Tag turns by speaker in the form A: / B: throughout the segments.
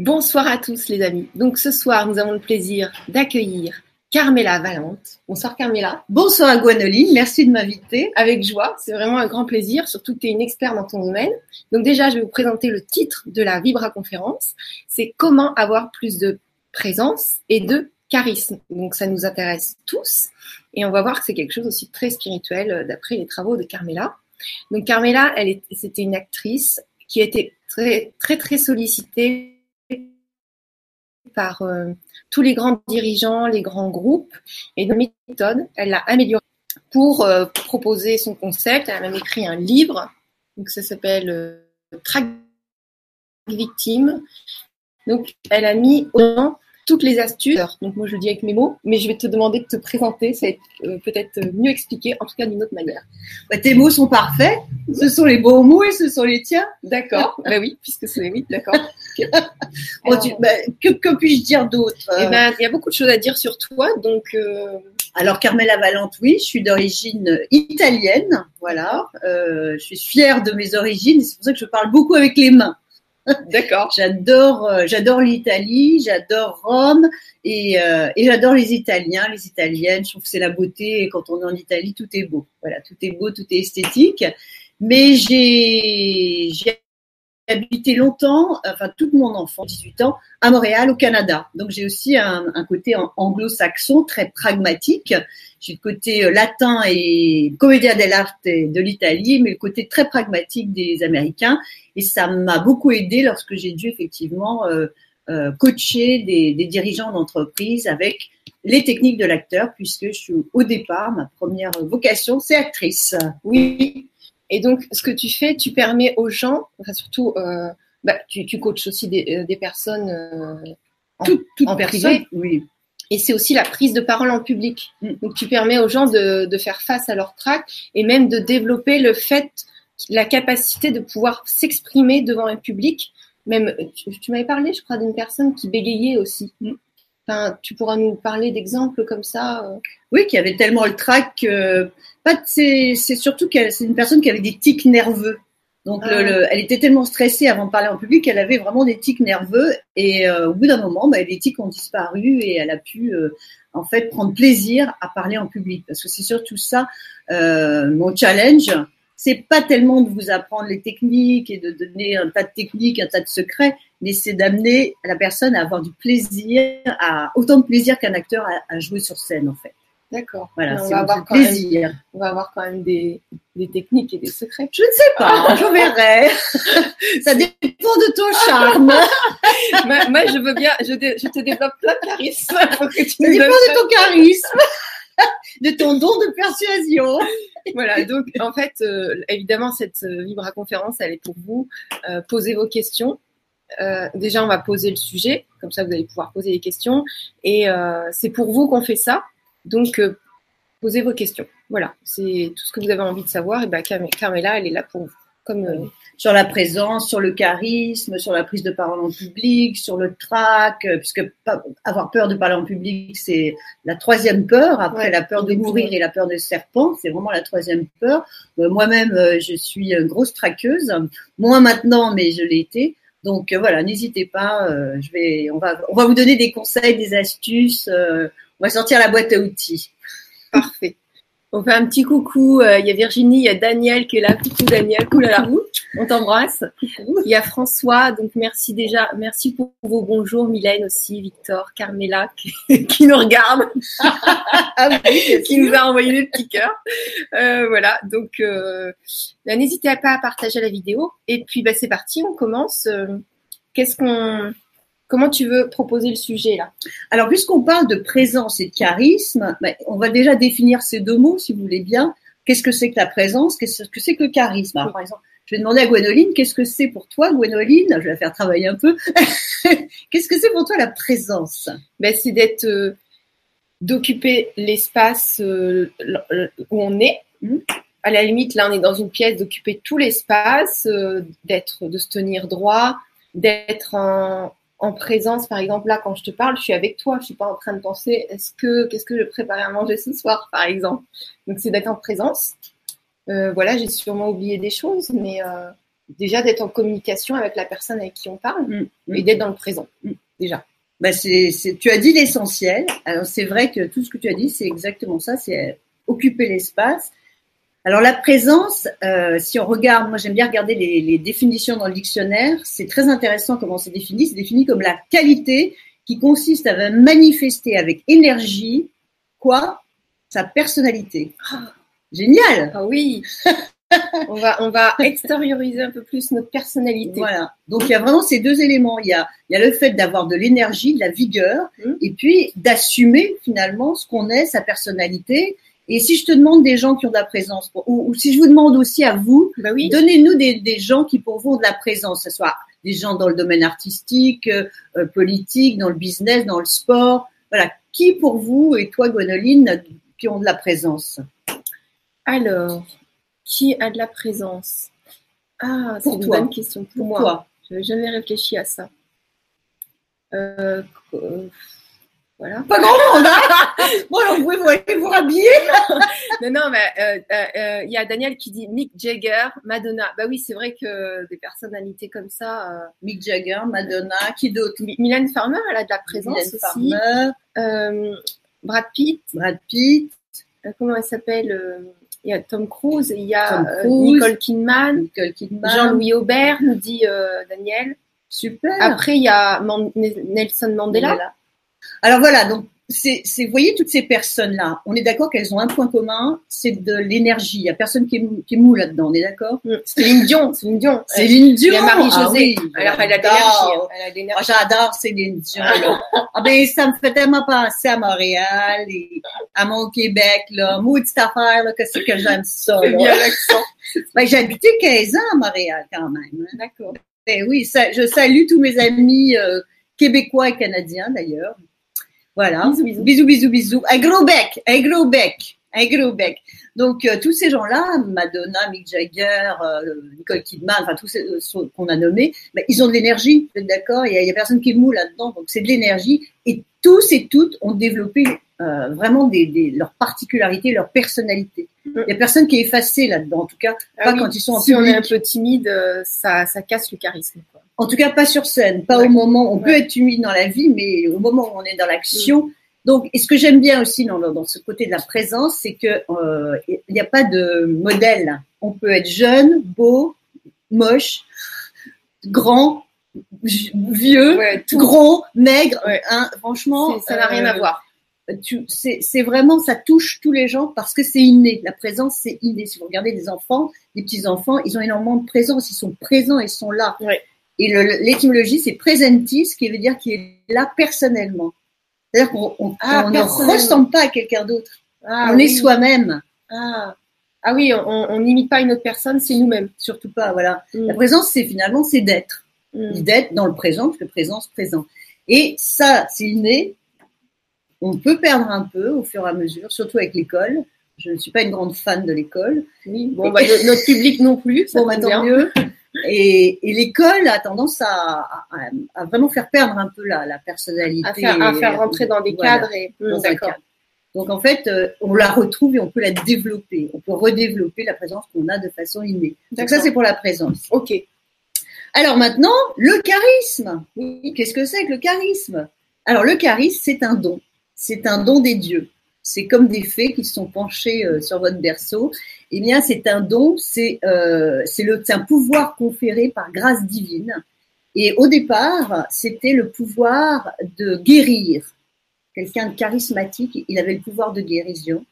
A: Bonsoir à tous les amis. Donc ce soir, nous avons le plaisir d'accueillir Carmela Valente. Bonsoir Carmela.
B: Bonsoir Gwenoline, merci de m'inviter.
A: Avec joie, c'est vraiment un grand plaisir, surtout que tu es une experte dans ton domaine. Donc déjà, je vais vous présenter le titre de la Vibra conférence. C'est comment avoir plus de présence et de charisme. Donc ça nous intéresse tous et on va voir que c'est quelque chose aussi très spirituel euh, d'après les travaux de Carmela. Donc Carmela, elle c'était une actrice qui été très très très sollicitée par euh, tous les grands dirigeants, les grands groupes. Et de méthode, elle l'a améliorée pour euh, proposer son concept. Elle a même écrit un livre. Donc ça s'appelle euh, Track Victime. Donc elle a mis au toutes les astuces. Donc moi je le dis avec mes mots, mais je vais te demander de te présenter, c'est euh, peut-être mieux expliqué, en tout cas d'une autre manière.
B: Bah, tes mots sont parfaits, ce sont les beaux mots et ce sont les tiens.
A: D'accord, bah oui, puisque c'est oui, d'accord.
B: Bah, que, puis-je dire d'autre
A: eh ben, Il y a beaucoup de choses à dire sur toi, donc... Euh,
B: Alors Carmela Valente, oui, je suis d'origine italienne, voilà. Euh, je suis fière de mes origines, c'est pour ça que je parle beaucoup avec les mains.
A: D'accord.
B: j'adore, euh, j'adore l'Italie, j'adore Rome et, euh, et j'adore les Italiens, les Italiennes. Je trouve que c'est la beauté. Et quand on est en Italie, tout est beau. Voilà, tout est beau, tout est esthétique. Mais j'ai habité longtemps, enfin toute mon enfance, 18 ans, à Montréal, au Canada. Donc j'ai aussi un, un côté anglo-saxon très pragmatique. J'ai le côté euh, latin et commedia dell'arte de l'Italie, mais le côté très pragmatique des Américains. Et ça m'a beaucoup aidé lorsque j'ai dû effectivement euh, euh, coacher des, des dirigeants d'entreprise avec les techniques de l'acteur, puisque je suis au départ, ma première vocation, c'est actrice.
A: Oui, et donc, ce que tu fais, tu permets aux gens, enfin surtout, euh, bah, tu, tu coaches aussi des, euh, des personnes euh, en,
B: toute,
A: en
B: personne,
A: oui. Et c'est aussi la prise de parole en public. Mm. Donc, tu permets aux gens de, de faire face à leur trac et même de développer le fait, la capacité de pouvoir s'exprimer devant un public. Même, tu, tu m'avais parlé, je crois, d'une personne qui bégayait aussi. Mm tu pourras nous parler d'exemples comme ça euh
B: Oui, qui avait tellement le trac. pas c'est, surtout qu'elle c'est une personne qui avait des tics nerveux. Donc, ah elle était tellement stressée avant de parler en public qu'elle avait vraiment des tics nerveux. Et euh, au bout d'un moment, bah, les tics ont disparu et elle a pu euh, en fait prendre plaisir à parler en public. Parce que c'est surtout ça mon challenge. C'est pas tellement de vous apprendre les techniques et de donner un tas de techniques, un tas de secrets, mais c'est d'amener la personne à avoir du plaisir, à autant de plaisir qu'un acteur a, à jouer sur scène en fait.
A: D'accord.
B: Voilà, c'est avoir plaisir.
A: on va avoir quand même des, des, techniques et des secrets.
B: Je ne sais pas, je verrai. Ça dépend de ton charme.
A: moi, je veux bien, je, je te développe plein de charisme.
B: Que tu Ça dépend de ton charisme, de ton don de persuasion.
A: voilà, donc en fait, euh, évidemment, cette euh, Vibra conférence, elle est pour vous. Euh, posez vos questions. Déjà, on va poser le sujet, comme ça vous allez pouvoir poser des questions. Et c'est pour vous qu'on fait ça. Donc, posez vos questions. Voilà, c'est tout ce que vous avez envie de savoir. Et ben, Carmela, elle est là pour vous. Comme,
B: sur la présence, sur le charisme, sur la prise de parole en public, sur le trac, puisque avoir peur de parler en public, c'est la troisième peur, après la peur de mourir et la peur des serpents, c'est vraiment la troisième peur. Moi-même, je suis une grosse traqueuse, moins maintenant, mais je l'ai été. Donc euh, voilà, n'hésitez pas. Euh, je vais, on va, on va vous donner des conseils, des astuces. Euh, on va sortir la boîte à outils.
A: Parfait. On fait un petit coucou. Il y a Virginie, il y a Daniel qui est là. Coucou Daniel, la roue. On t'embrasse. Il y a François, donc merci déjà, merci pour vos bonjours. Mylène aussi, Victor, Carmela qui, nous regarde, ah qui nous a envoyé des petits cœurs. Euh, voilà, donc euh, bah, n'hésitez pas à partager la vidéo. Et puis bah, c'est parti, on commence. Euh, qu'est-ce qu'on Comment tu veux proposer le sujet là?
B: Alors, puisqu'on parle de présence et de charisme, bah, on va déjà définir ces deux mots, si vous voulez bien. Qu'est-ce que c'est que la présence? Qu'est-ce que c'est que le charisme? Par exemple, je vais demander à Gwénoline, qu'est-ce que c'est pour toi, Gwénoline? Je vais la faire travailler un peu. qu'est-ce que c'est pour toi la présence?
A: Ben, C'est d'être, euh, d'occuper l'espace euh, où on est. Hmm? À la limite, là, on est dans une pièce, d'occuper tout l'espace, euh, d'être, de se tenir droit, d'être en, en présence. Par exemple, là, quand je te parle, je suis avec toi. Je suis pas en train de penser, est-ce que, qu'est-ce que je préparer à manger ce soir, par exemple. Donc, c'est d'être en présence. Euh, voilà, j'ai sûrement oublié des choses, mais, euh, déjà d'être en communication avec la personne avec qui on parle
B: Mm.
A: et d'être dans le présent.
B: Mm.
A: Déjà.
B: Bah, c'est, c'est- tu as dit l'essentiel. Alors c'est vrai que tout ce que tu as dit, c'est exactement ça, c'est occuper l'espace. Alors la présence, euh, si on regarde, moi j'aime bien regarder les, les définitions dans le dictionnaire, c'est très intéressant comment c'est défini. C'est défini comme la qualité qui consiste à manifester avec énergie quoi? Sa personnalité.
A: Ah,
B: Génial
A: ah oui. on va on va extérioriser un peu plus notre personnalité.
B: Voilà. Donc il y a vraiment ces deux éléments. Il y a, il y a le fait d'avoir de l'énergie, de la vigueur,
A: Mm.
B: et puis d'assumer finalement ce qu'on est, sa personnalité. Et si je te demande des gens qui ont de la présence, ou, ou si je vous demande aussi à vous,
A: Bah oui.
B: donnez-nous des, des gens qui pour vous ont de la présence, que ce soit des gens dans le domaine artistique, euh, euh, politique, dans le business, dans le sport. Voilà. Qui pour vous et toi, Gwenoline, qui ont de la présence?
A: Alors, qui a de la présence? Ah, c'est une bonne question pour moi.
B: Toi.
A: Je n'avais jamais réfléchi à ça. Euh, euh, voilà.
B: Pas grand monde, hein Bon, alors vous pouvez vous, vous rhabiller.
A: Non, non, mais euh, euh, euh, il y a Daniel qui dit Mick Jagger, Madonna. Bah oui, c'est vrai que des personnalités comme ça. euh,
B: Mick Jagger, Madonna, qui d'autre?
A: Mylène Farmer, elle a de la présence
B: Mylène
A: aussi.
B: Farmer,
A: Euh, Brad Pitt,
B: Brad Pitt,
A: euh, comment elle s'appelle euh, Il y a Tom Cruise, il y a euh,
B: Cruise.
A: Nicole Kidman,
B: Nicole Kidman.
A: Jean-Louis Aubert, nous dit euh, Daniel.
B: Super.
A: Après, il y a Man- Nelson Mandela.
B: Voilà. Alors voilà, donc c'est, vous voyez toutes ces personnes-là, on est d'accord qu'elles ont un point commun, c'est de l'énergie. Il y a personne qui est, mou- qui est mou là-dedans, on est d'accord.
A: Céline Dion, Céline Dion.
B: Céline
A: Il
B: Dion.
A: y a Marie-Josée.
B: Ah oui,
A: Alors, elle a de
B: j'adore.
A: l'énergie. hein. Elle a de
B: Oh,
A: l'énergie.
B: j'adore Céline Dion. Ah ben, ça me fait tellement penser à Montréal et à mon Québec, là. Affaire, là, que c'est que j'aime ça,
A: bien.
B: Ben, j'ai habité 15 ans à Montréal, quand même. hein.
A: D'accord.
B: Ben oui, ça, je salue tous mes amis euh, québécois et canadiens d'ailleurs. Voilà.
A: Bisous, bisous.
B: bisous, bisous, bisous. Un gros bec, un gros bec, un gros bec. Donc euh, tous ces gens-là, Madonna, Mick Jagger, euh, Nicole Kidman, enfin tous ceux ceux qu'on a nommés, ben, ils ont de l'énergie, d'accord? Il y, y a personne qui est mou là-dedans, donc c'est de l'énergie. Et tous et toutes ont développé euh, vraiment des, des, leurs particularités, leur personnalité. Il y a personne qui est effacé là-dedans, en tout cas
A: Ah
B: pas
A: oui,
B: quand ils sont en
A: si on
B: public.
A: est un peu timide, euh, ça, ça casse le charisme. Quoi.
B: En tout cas, pas sur scène, pas
A: Ouais.
B: au moment. On peut être humide dans la vie, mais au moment où on est dans l'action. Donc, et ce que j'aime bien aussi dans, dans ce côté de la présence, c'est que euh, il n'y a pas de modèle. On peut être jeune, beau, moche, grand, vieux,
A: Ouais, tout.
B: gros, maigre. Hein, franchement,
A: ça n'a rien à
B: euh,
A: voir.
B: c'est vraiment, ça touche tous les gens parce que c'est inné. La présence, c'est inné. Si vous regardez des enfants, des petits enfants, ils ont énormément de présence. Ils sont présents, ils sont là.
A: Ouais.
B: Et l'étymologie, c'est presentis, ce qui veut dire qu'il est là personnellement. C'est-à-dire qu'on on,
A: Ah,
B: ne ressemble pas à quelqu'un d'autre.
A: Ah,
B: on est soi-même.
A: Ah. Ah oui, on n'imite pas une autre personne, c'est nous-mêmes.
B: Surtout pas, voilà.
A: Mm.
B: La présence, c'est finalement, c'est d'être.
A: Mm.
B: D'être dans le présent, parce que présence, présent. Et ça, c'est inné. On peut perdre un peu au fur et à mesure, surtout avec l'école. Je ne suis pas une grande fan de l'école.
A: Oui, bon, bah, no- notre public non plus, ça
B: Bon, bah, tant mieux. Et, et l'école a tendance à, à- à vraiment faire perdre un peu la, la personnalité.
A: À faire, à faire rentrer dans des
B: Voilà,
A: cadres et.
B: dans
A: Mm,
B: un
A: D'accord.
B: cadre. Donc en fait, euh, on la retrouve et on peut la développer. On peut redévelopper la présence qu'on a de façon innée. Donc ça, c'est pour la présence.
A: Ok.
B: Alors maintenant, le charisme. Oui, qu'est-ce que c'est que le charisme? Alors le charisme, c'est un don. C'est un don des dieux. C'est comme des fées qui sont penchées euh, sur votre berceau. Eh bien, c'est un don, c'est euh, un pouvoir conféré par grâce divine. Et au départ, c'était le pouvoir de guérir. Quelqu'un de charismatique, il avait le pouvoir de guérison.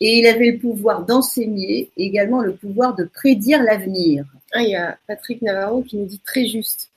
B: Et il avait le pouvoir d'enseigner et également le pouvoir de prédire l'avenir.
A: Ah, il y a Patrick Navarro qui nous dit très juste.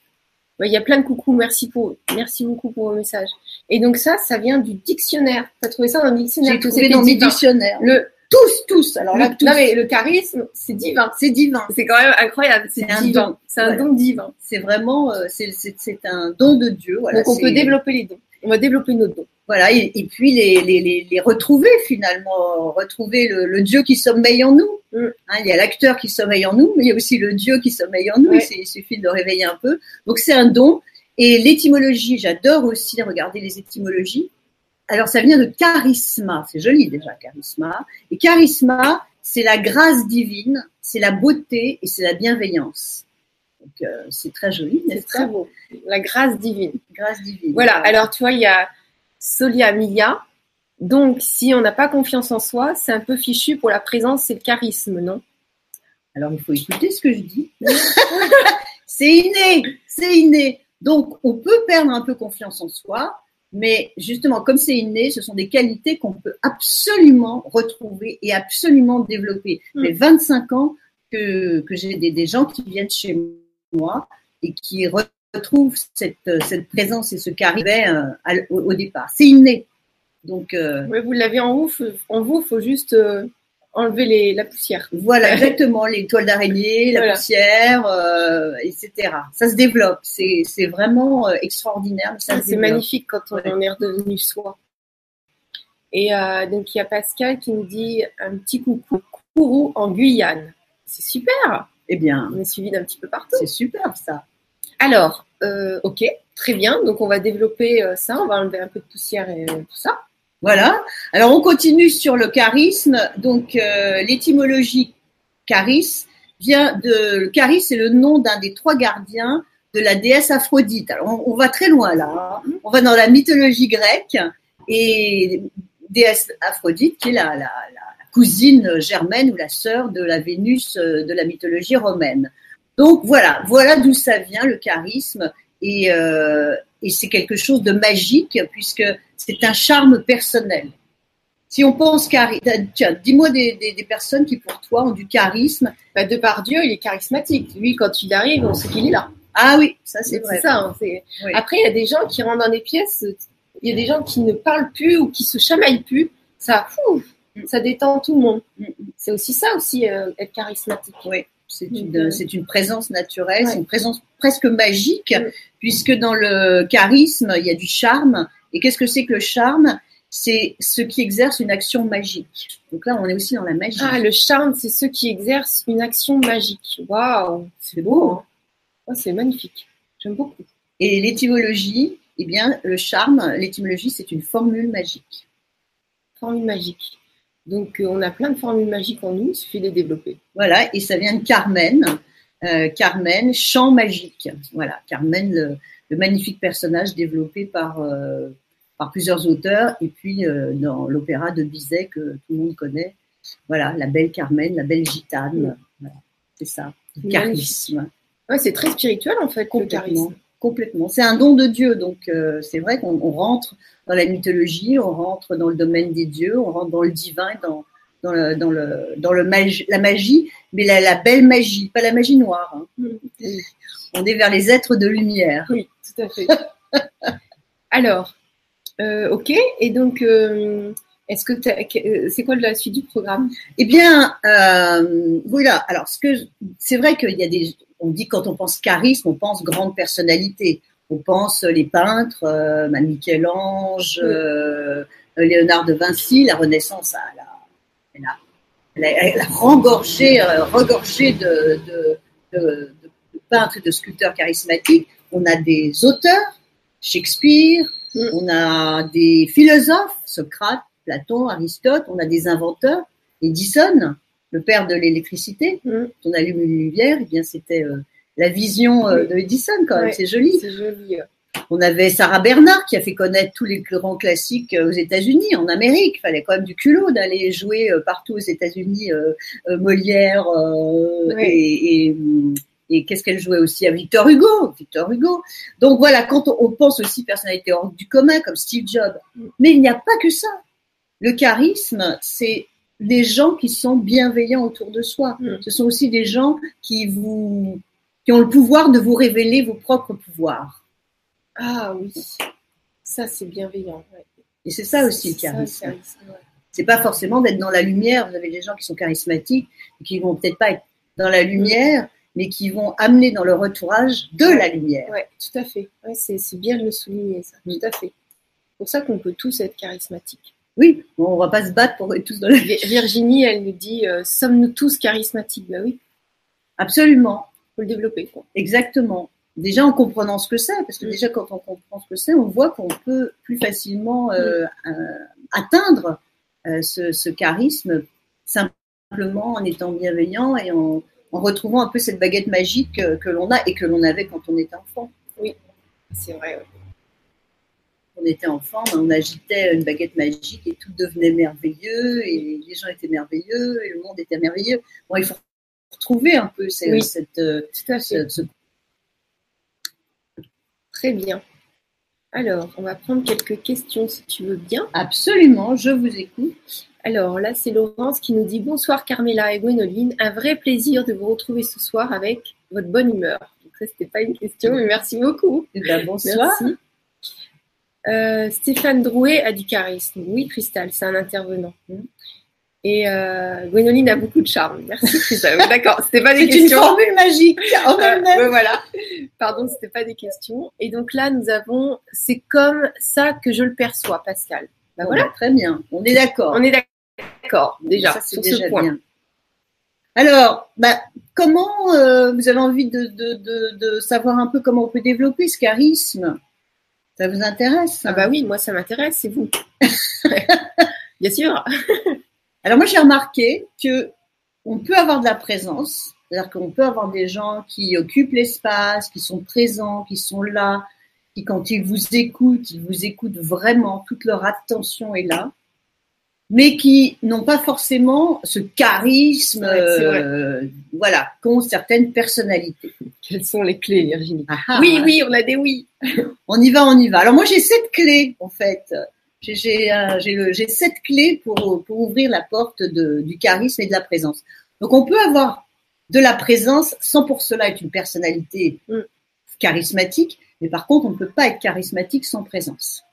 A: Il y a plein de coucou, merci pour, merci beaucoup pour vos messages. Et donc ça, ça vient du dictionnaire. T'as trouvé ça dans le dictionnaire
B: J'ai trouvé dans
A: divin.
B: dictionnaires.
A: Le,
B: Tous, tous. Alors là,
A: le-
B: tous.
A: non mais le charisme, c'est divin.
B: c'est divin.
A: C'est quand même incroyable. C'est
B: un
A: divin.
B: don.
A: C'est un don divin.
B: C'est vraiment, euh, c'est c'est- c'est un don de Dieu. Voilà,
A: donc on peut développer les dons. On va développer nos dons.
B: Voilà, et, et puis les, les, les, les retrouver finalement, retrouver le, le Dieu qui sommeille en nous.
A: Mm.
B: Hein, il y a l'acteur qui sommeille en nous, mais il y a aussi le Dieu qui sommeille en nous.
A: Ouais.
B: Il suffit- Il suffit de le réveiller un peu. Donc c'est un don. Et l'étymologie, j'adore aussi regarder les étymologies. Alors ça vient de charisma, c'est joli déjà charisma. Et charisma, c'est la grâce divine, c'est la beauté et c'est la bienveillance. Donc euh, c'est très joli,
A: C'est
B: n'est-ce
A: très
B: pas
A: beau. La grâce divine.
B: Grâce divine.
A: Voilà, alors tu vois, il y a Solia Mia. Donc, si on n'a pas confiance en soi, c'est un peu fichu pour la présence et le charisme, non?
B: Alors il faut écouter ce que je dis. c'est inné, c'est inné. Donc on peut perdre un peu confiance en soi, mais justement comme c'est inné, ce sont des qualités qu'on peut absolument retrouver et absolument développer.
A: Mm.
B: Mais 25 ans que, que j'ai des, des gens qui viennent chez moi et qui re- retrouvent cette, cette présence et ce charisme euh, au, au départ. C'est inné. Donc euh,
A: Oui, vous l'avez en vous, en vous, il faut juste euh, enlever les, la poussière.
B: Voilà, exactement, les toiles d'araignée, la
A: Voilà.
B: poussière, euh, etc. Ça se développe. C'est vraiment euh, extraordinaire.
A: C'est magnifique quand on
B: Ouais.
A: en est redevenu soi. Et euh, donc, il y a Pascal qui nous dit un petit coucou, Kourou en Guyane. C'est super,
B: Eh bien,
A: on est suivi d'un petit peu partout.
B: c'est super ça.
A: Alors, euh, ok, très bien. Donc, on va développer ça, on va enlever un peu de poussière et tout ça.
B: Voilà. Alors, on continue sur le charisme. Donc, euh, l'étymologie charis vient de. Le charis, c'est le nom d'un des trois gardiens de la déesse Aphrodite. Alors, on, va très loin là. hein. On va dans la mythologie grecque et déesse Aphrodite, qui est la, cousine germaine ou la sœur de la Vénus euh, de la mythologie romaine. Donc voilà, voilà d'où ça vient le charisme et, euh, et c'est quelque chose de magique puisque c'est un charme personnel. Si on pense charisme, tiens, dis-moi des, des, des personnes qui pour toi ont du charisme.
A: Bah, de par Dieu, il est charismatique. Lui, quand il arrive, on sait qu'il est là.
B: Ah oui, ça c'est vrai.
A: ça. hein,
B: Oui.
A: Après, il y a des gens qui rentrent dans des pièces, il y a des gens qui ne parlent plus ou qui se chamaillent plus. Ça,
B: Mm.
A: ça détend tout le monde.
B: Mm.
A: C'est aussi ça aussi, euh, être charismatique.
B: Oui, c'est une,
A: euh,
B: présence naturelle,
A: ouais.
B: c'est une présence presque magique,
A: Mm.
B: puisque dans le charisme, il y a du charme. Et qu'est-ce que c'est que le charme? C'est ce qui exerce une action magique. Donc là, on est aussi dans la magie.
A: Ah, le charme, c'est ceux qui exercent une action magique. Waouh, c'est beau. Hein? Oh, c'est magnifique. J'aime beaucoup.
B: Et l'étymologie, eh bien, le charme, l'étymologie, c'est une formule magique.
A: Formule magique. Donc, euh, on a plein de formules magiques en nous, il suffit de les développer.
B: Voilà, et ça vient de Carmen. Euh, Carmen, chant magique. Voilà, Carmen, le, le magnifique personnage développé par, euh, par plusieurs auteurs, et puis euh, dans l'opéra de Bizet que tout le monde connaît. Voilà, la belle Carmen, la belle gitane. Voilà, c'est ça, le charisme.
A: Ouais, c'est très spirituel en fait,
B: Complètement. Complètement. C'est un don de Dieu, donc euh, c'est vrai qu'on on rentre dans la mythologie, on rentre dans le domaine des dieux, on rentre dans le divin, dans, dans, le, dans, le, dans le la magie, mais la, la belle magie, pas la magie noire. hein.
A: Mm.
B: On est vers les êtres de lumière.
A: Oui, tout à fait. Alors, euh, ok. Et donc, euh, est-ce que euh, c'est quoi la suite du programme?
B: Eh bien, euh, voilà. Alors, ce que c'est vrai qu'il y a des. On dit quand on pense charisme, on pense grande personnalité. On pense les peintres, Michel-Ange,
A: Oui.
B: Léonard de Vinci, la Renaissance, elle a, elle a, elle a- elle a rengorgé, regorgé de, de, de, de- de peintres et de sculpteurs charismatiques. On a des auteurs, Shakespeare,
A: Mm.
B: on a des philosophes, Socrate, Platon, Aristote, on a des inventeurs, Edison, le père de l'électricité.
A: Mm.
B: On allume une lumière, eh bien c'était euh, la vision euh, de Edison quand même,
A: Ouais.
B: c'est joli.
A: C'est joli.
B: On avait Sarah Bernard qui a fait connaître tous les grands classiques euh, aux États-Unis, en Amérique. Il fallait quand même du culot d'aller jouer partout aux États-Unis, euh, Molière
A: Ouais.
B: et, et, et qu'est-ce qu'elle jouait aussi à Victor Hugo, Victor Hugo. Donc voilà, quand on, on pense aussi personnalité hors du commun comme Steve Jobs, mais il n'y a pas que ça. Le charisme, c'est des gens qui sont bienveillants autour de soi.
A: Mm.
B: Ce sont aussi des gens qui vous qui ont le pouvoir de vous révéler vos propres pouvoirs.
A: Ah oui, ça c'est bienveillant. ouais.
B: Et c'est ça aussi le
A: ça,
B: charisme.
A: charisme, ouais.
B: C'est pas forcément d'être dans la lumière. Vous avez des gens qui sont charismatiques et qui vont peut-être pas être dans la lumière, mais qui vont amener dans leur entourage de la lumière.
A: Ouais, tout à fait. Ouais, c'est bien de le souligner, ça.
B: Mm.
A: Tout à fait. C'est pour ça qu'on peut tous être charismatiques.
B: Oui, bon, on va pas se battre pour être tous dans la
A: Vi- Virginie, elle nous dit euh, Sommes-nous tous charismatiques? Bah oui,
B: Absolument,
A: faut le développer. Quoi.
B: exactement. Déjà en comprenant ce que c'est, parce que
A: Mm.
B: déjà quand on comprend ce que c'est, on voit qu'on peut plus facilement euh, euh, atteindre euh, ce, ce charisme simplement en étant bienveillant et en, en retrouvant un peu cette baguette magique que l'on a et que l'on avait quand on était enfant.
A: Oui, c'est vrai.
B: Quand on était enfant, on agitait une baguette magique et tout devenait merveilleux et les gens étaient merveilleux et le monde était merveilleux. Bon, il faut retrouver un peu cette, cette,
A: euh, Très bien. Alors, on va prendre quelques questions si tu veux bien.
B: Absolument, je vous écoute.
A: Alors là, c'est Laurence qui nous dit Bonsoir Carmela et Gwénoline, un vrai plaisir de vous retrouver ce soir avec votre bonne humeur. Donc ça, c'était pas une question, mais merci beaucoup.
B: Eh ben, bonsoir.
A: Merci. Euh, Stéphane Drouet a du charisme. Oui, Cristal, c'est un intervenant. Et euh, Gwénoline a beaucoup de charme. Merci Cristal. D'accord, c'était pas des questions.
B: C'est une formule magique. En
A: euh, voilà. Pardon, c'était pas des questions. Et donc là, nous avons, c'est comme ça que je le perçois, Pascal.
B: Ben voilà. Très bien. On est d'accord.
A: On est d'accord. D'accord, déjà, c'est déjà bien.
B: Alors, bah, comment euh, vous avez envie de, savoir un peu comment on peut développer ce charisme? Ça vous intéresse
A: Ah bah oui, moi ça m'intéresse, c'est vous. bien sûr.
B: Alors moi j'ai remarqué que on peut avoir de la présence, c'est-à-dire qu'on peut avoir des gens qui occupent l'espace, qui sont présents, qui sont là, qui quand ils vous écoutent, ils vous écoutent vraiment, toute leur attention est là mais qui n'ont pas forcément ce charisme, euh, voilà, qu'ont certaines personnalités.
A: Quelles sont les clés, Virginie? Ah, ah, Oui, oui, on a des oui.
B: on y va, on y va. Alors moi, j'ai sept clés, en fait. J'ai j'ai sept clés pour, pour ouvrir la porte de, du charisme et de la présence. Donc on peut avoir de la présence sans pour cela être une personnalité mm. charismatique, mais par contre, on ne peut pas être charismatique sans présence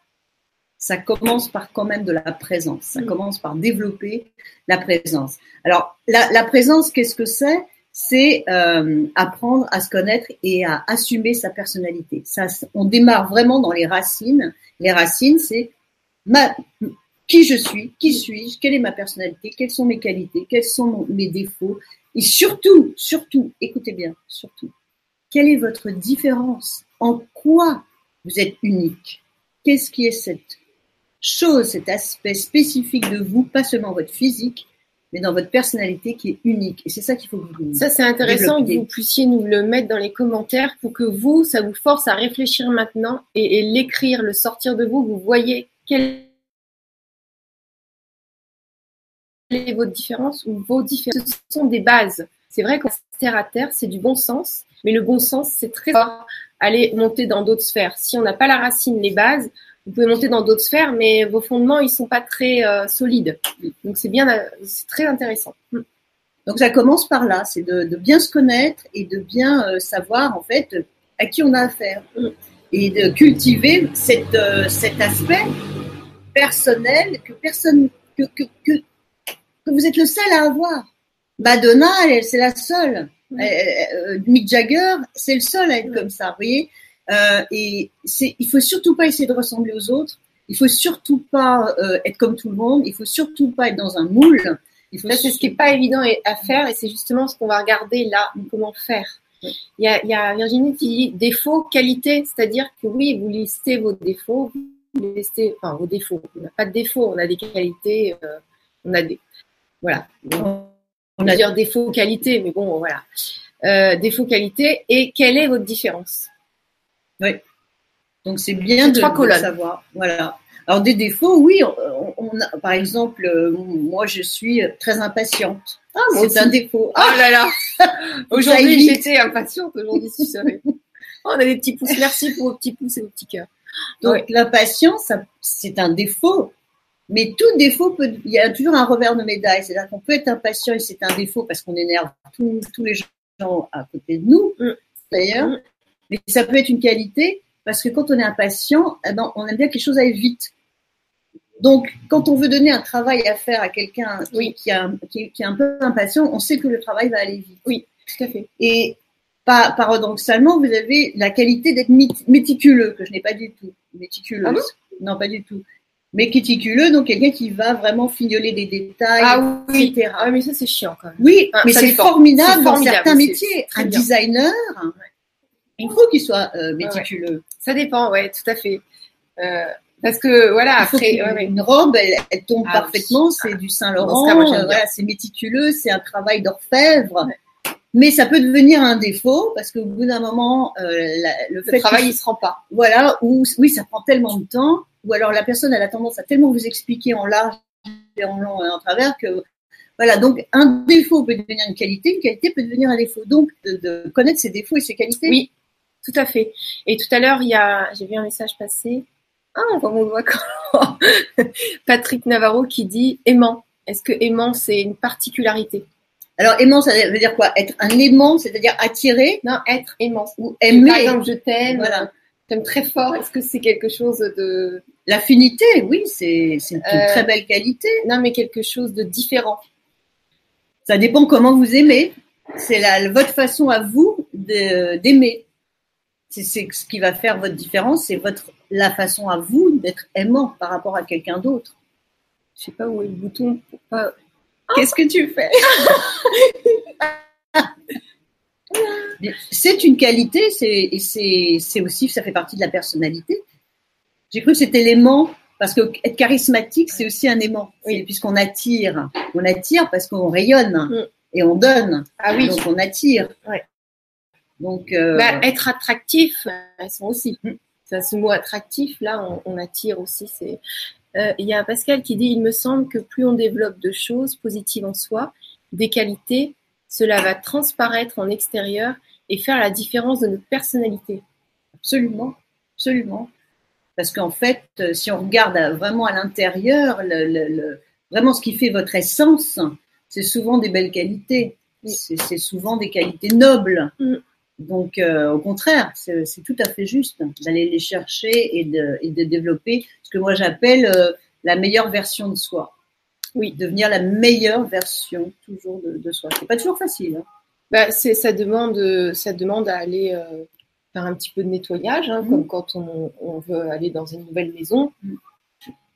B: ça commence par quand même de la présence. Ça mm. commence par développer la présence. Alors, la, présence, qu'est-ce que c'est? C'est euh, apprendre à se connaître et à assumer sa personnalité. Ça, on démarre vraiment dans les racines. Les racines, c'est ma, qui je suis, qui suis-je, quelle est ma personnalité, quelles sont mes qualités, quels sont mes défauts, et surtout, surtout, écoutez bien, surtout, quelle est votre différence? En quoi vous êtes unique? Qu'est-ce qui est cette chose cet aspect spécifique de vous, pas seulement votre physique, mais dans votre personnalité qui est unique. Et c'est ça qu'il faut que vous
A: Ça, c'est intéressant que vous puissiez nous le mettre dans les commentaires pour que vous, ça vous force à réfléchir maintenant et, l'écrire, le sortir de vous. Vous voyez quelle est votre différence ou vos différences. Ce sont des bases. C'est vrai qu'en terre à terre, c'est du bon sens, mais le bon sens, c'est très fort aller monter dans d'autres sphères. Si on n'a pas la racine, les bases, vous pouvez monter dans d'autres sphères, mais vos fondements, ils sont pas très euh, solides. Donc c'est bien, c'est très intéressant. Mm.
B: Donc ça commence par là, c'est de, bien se connaître et de bien euh, savoir en fait à qui on a affaire mm. et de cultiver cette, euh, cet aspect personnel que personne que, que, que, vous êtes le seul à avoir. Madonna, c'est la seule. Mm. Mick Jagger, c'est le seul à être comme ça. Vous voyez, euh, et il faut surtout pas essayer de ressembler aux autres. Il faut surtout pas euh, être comme tout le monde. Il faut surtout pas être dans un moule. Il
A: faut c'est ce qui est pas évident à faire et c'est justement ce qu'on va regarder là, comment faire. Il y, a, il y a Virginie qui dit défauts, qualité, c'est-à-dire que oui, vous listez vos défauts, vous listez, enfin vos défauts. On n'a pas de défauts, on a des qualités, euh, on a des, voilà. On a dire défauts, qualité, mais bon, voilà. Euh, défauts, qualité et quelle est votre différence?
B: Oui. Donc c'est bien de, savoir. Voilà. Alors des défauts, oui. On, par exemple, euh, moi je suis très impatiente.
A: Ah, c'est un défaut.
B: Ah là là.
A: aujourd'hui j'étais impatiente. Aujourd'hui tu savais. Oh, on a des petits pouces. Merci pour vos petits pouces et vos petits cœurs.
B: Donc l'impatience, c'est un défaut. Mais tout défaut peut, il y a toujours un revers de médaille. C'est-à-dire qu'on peut être impatient et c'est un défaut parce qu'on énerve tous, tous les gens à côté de nous, mm. d'ailleurs. Mais ça peut être une qualité parce que quand on est impatient, eh ben, on aime bien que les choses aillent vite. Donc, quand on veut donner un travail à faire à quelqu'un qui, qui, est un peu impatient, on sait que le travail va aller vite.
A: Oui, tout à fait.
B: Et paradoxalement, vous avez la qualité d'être méticuleux, que je n'ai pas du tout. Méticuleuse.
A: Ah
B: non, pas du tout. Mais méticuleux, donc quelqu'un qui va vraiment fignoler des détails,
A: ah, oui. etc. Ah, mais ça, c'est chiant quand même.
B: Oui, ah, mais c'est formidable, dans certains métiers. Un designer, il faut qu'il soit euh, méticuleux.
A: Ça dépend, ouais, tout à fait. Euh, parce que voilà, après,
B: une robe, elle, tombe ah parfaitement, c'est du Saint Laurent, voilà, c'est méticuleux, c'est un travail d'orfèvre. Mais ça peut devenir un défaut parce qu'au bout d'un moment, euh, la- le,
A: Le
B: fait
A: travail, il se rend pas.
B: voilà, ou oui, ça prend tellement de temps, ou alors la personne elle a tendance à tellement vous expliquer en large et en long et en travers que voilà. Donc un défaut peut devenir une qualité, une qualité peut devenir un défaut. Donc de, de connaître ses défauts et ses qualités.
A: Oui, tout à fait. Et tout à l'heure, il y a, j'ai vu un message passer. Ah, on voit mon doigt quand Patrick Navarro qui dit aimant. Est-ce que aimant, c'est une particularité?
B: Alors aimant, ça veut dire quoi? Être un aimant, c'est-à-dire attirer?
A: Non, être aimant.
B: ou
A: Par
B: aimer.
A: exemple, je t'aime,
B: Voilà.
A: euh, t'aime très fort. Est-ce que c'est quelque chose de.
B: L'affinité, oui, c'est une
A: Euh,
B: très belle qualité.
A: Non, mais quelque chose de différent.
B: Ça dépend comment vous aimez. C'est la votre façon à vous d'aimer. C'est ce qui va faire votre différence. C'est votre la façon à vous d'être aimant par rapport à quelqu'un d'autre.
A: Je sais pas où est le bouton pas. Qu'est-ce que tu fais?
B: C'est une qualité, c'est et c'est c'est aussi ça fait partie de la personnalité. J'ai cru que c'était l'aimant parce que être charismatique c'est aussi un aimant.
A: Oui.
B: Puisqu'on attire, on attire parce qu'on rayonne
A: Mm.
B: et on donne,
A: Ah oui.
B: donc on attire.
A: Ouais.
B: Donc euh,
A: Bah, être attractif, elles sont aussi.
B: Mm.
A: Ça, ce mot attractif, là, on, on attire aussi. Euh, Il y a Pascal qui dit il me semble que plus on développe de choses positives en soi, des qualités, cela va transparaître en extérieur et faire la différence de notre personnalité.
B: Absolument, absolument. Parce qu'en fait, euh, si on regarde vraiment à l'intérieur, le, le- le- vraiment ce qui fait votre essence, c'est souvent des belles qualités. C'est c'est souvent des qualités nobles. Donc, euh, au contraire, c'est tout à fait juste d'aller les chercher et de, et de développer ce que moi j'appelle euh, la meilleure version de soi.
A: Oui.
B: Devenir la meilleure version toujours de, de soi. C'est pas toujours facile. hein.
A: Bah, c'est, ça demande, ça demande à aller euh, faire un petit peu de nettoyage, hein,
B: Mhm.
A: comme quand on, on veut aller dans une nouvelle maison.
B: Mhm.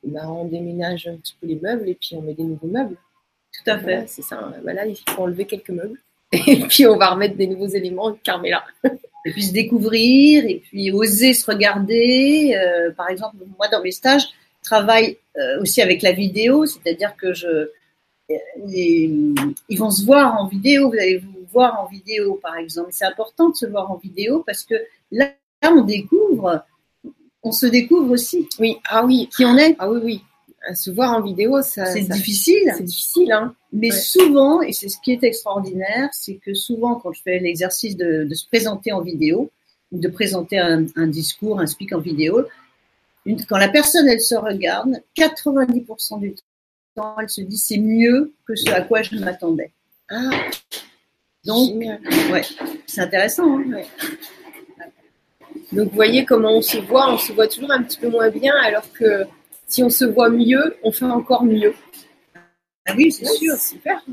A: Bah, on déménage un petit peu les meubles et puis on met des nouveaux meubles.
B: Tout à fait.
A: Voilà, c'est ça. Bah, là, il faut enlever quelques meubles. Et puis, on va remettre des nouveaux éléments. Carmela.
B: et puis se découvrir et puis oser se regarder. Euh, par exemple, moi dans mes stages, je travaille euh, aussi avec la vidéo, c'est-à-dire que je, euh, les- ils vont se voir en vidéo. Vous allez vous voir en vidéo, par exemple. C'est important de se voir en vidéo parce que là, on découvre, on se découvre aussi
A: Oui, ah oui.
B: qui on est.
A: Ah oui, oui. Se voir en vidéo, ça,
B: C'est
A: ça-
B: difficile.
A: c'est difficile. Hein.
B: Mais
A: Ouais.
B: souvent, et c'est ce qui est extraordinaire, c'est que souvent, quand je fais l'exercice de, de se présenter en vidéo, ou de présenter un, un discours, un speak en vidéo, une- quand la personne, elle se regarde, 90% du temps, elle se dit c'est mieux que ce à quoi je m'attendais.
A: Ah,
B: Donc,
A: génial.
B: c'est intéressant. hein.
A: Donc, vous voyez comment on se voit. On se voit toujours un petit peu moins bien, alors que si on se voit mieux, on fait encore mieux.
B: Ah oui, c'est sûr.
A: Super.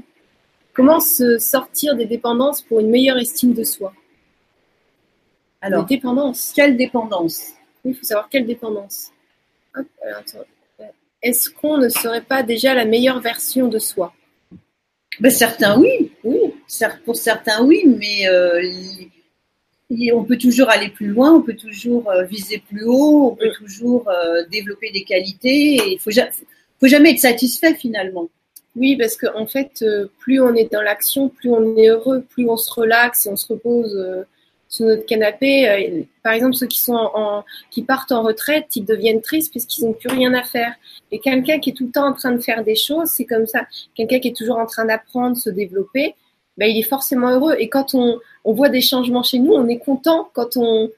A: Comment se sortir des dépendances pour une meilleure estime de soi?
B: Alors,
A: Les dépendances.
B: quelle dépendance?
A: Oui, il faut savoir quelle dépendance. Est-ce qu'on ne serait pas déjà la meilleure version de soi?
B: Ben, Certains, oui.
A: Oui.
B: Pour certains, oui, mais euh, on peut toujours aller plus loin, on peut toujours euh, viser plus haut, on peut
A: Mm.
B: toujours euh, développer des qualités. Il faut, ja- faut jamais être satisfait finalement.
A: Oui, parce qu'en en fait, euh, plus on est dans l'action, plus on est heureux, plus on se relaxe et on se repose sur notre canapé. Par exemple, ceux qui sont en, en- qui partent en retraite, ils deviennent tristes parce qu'ils n'ont plus rien à faire. Et quelqu'un qui est tout le temps en train de faire des choses, c'est comme ça. Quelqu'un qui est toujours en train d'apprendre, se développer, ben, il est forcément heureux. Et quand on, on voit des changements chez nous, on est content. Quand on,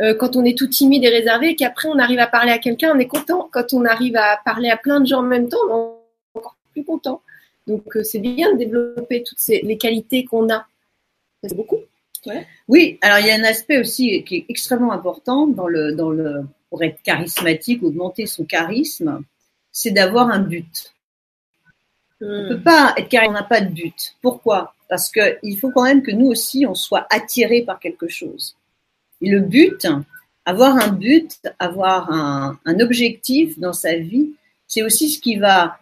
A: euh, quand on est tout timide et réservé, et qu'après on arrive à parler à quelqu'un, on est content. Quand on arrive à parler à plein de gens en même temps, on est encore plus content. Donc euh, c'est bien de développer toutes ces, les qualités qu'on a. C'est beaucoup.
B: Oui, alors il y a un aspect aussi qui est extrêmement important dans le, dans le, pour être charismatique, augmenter son charisme, c'est d'avoir un but. On ne peut pas être charismatique, on n'a pas de but. Pourquoi? Parce qu'il faut quand même que nous aussi, on soit attirés par quelque chose. Et le but, avoir un but, avoir un, un objectif dans sa vie, c'est aussi ce qui va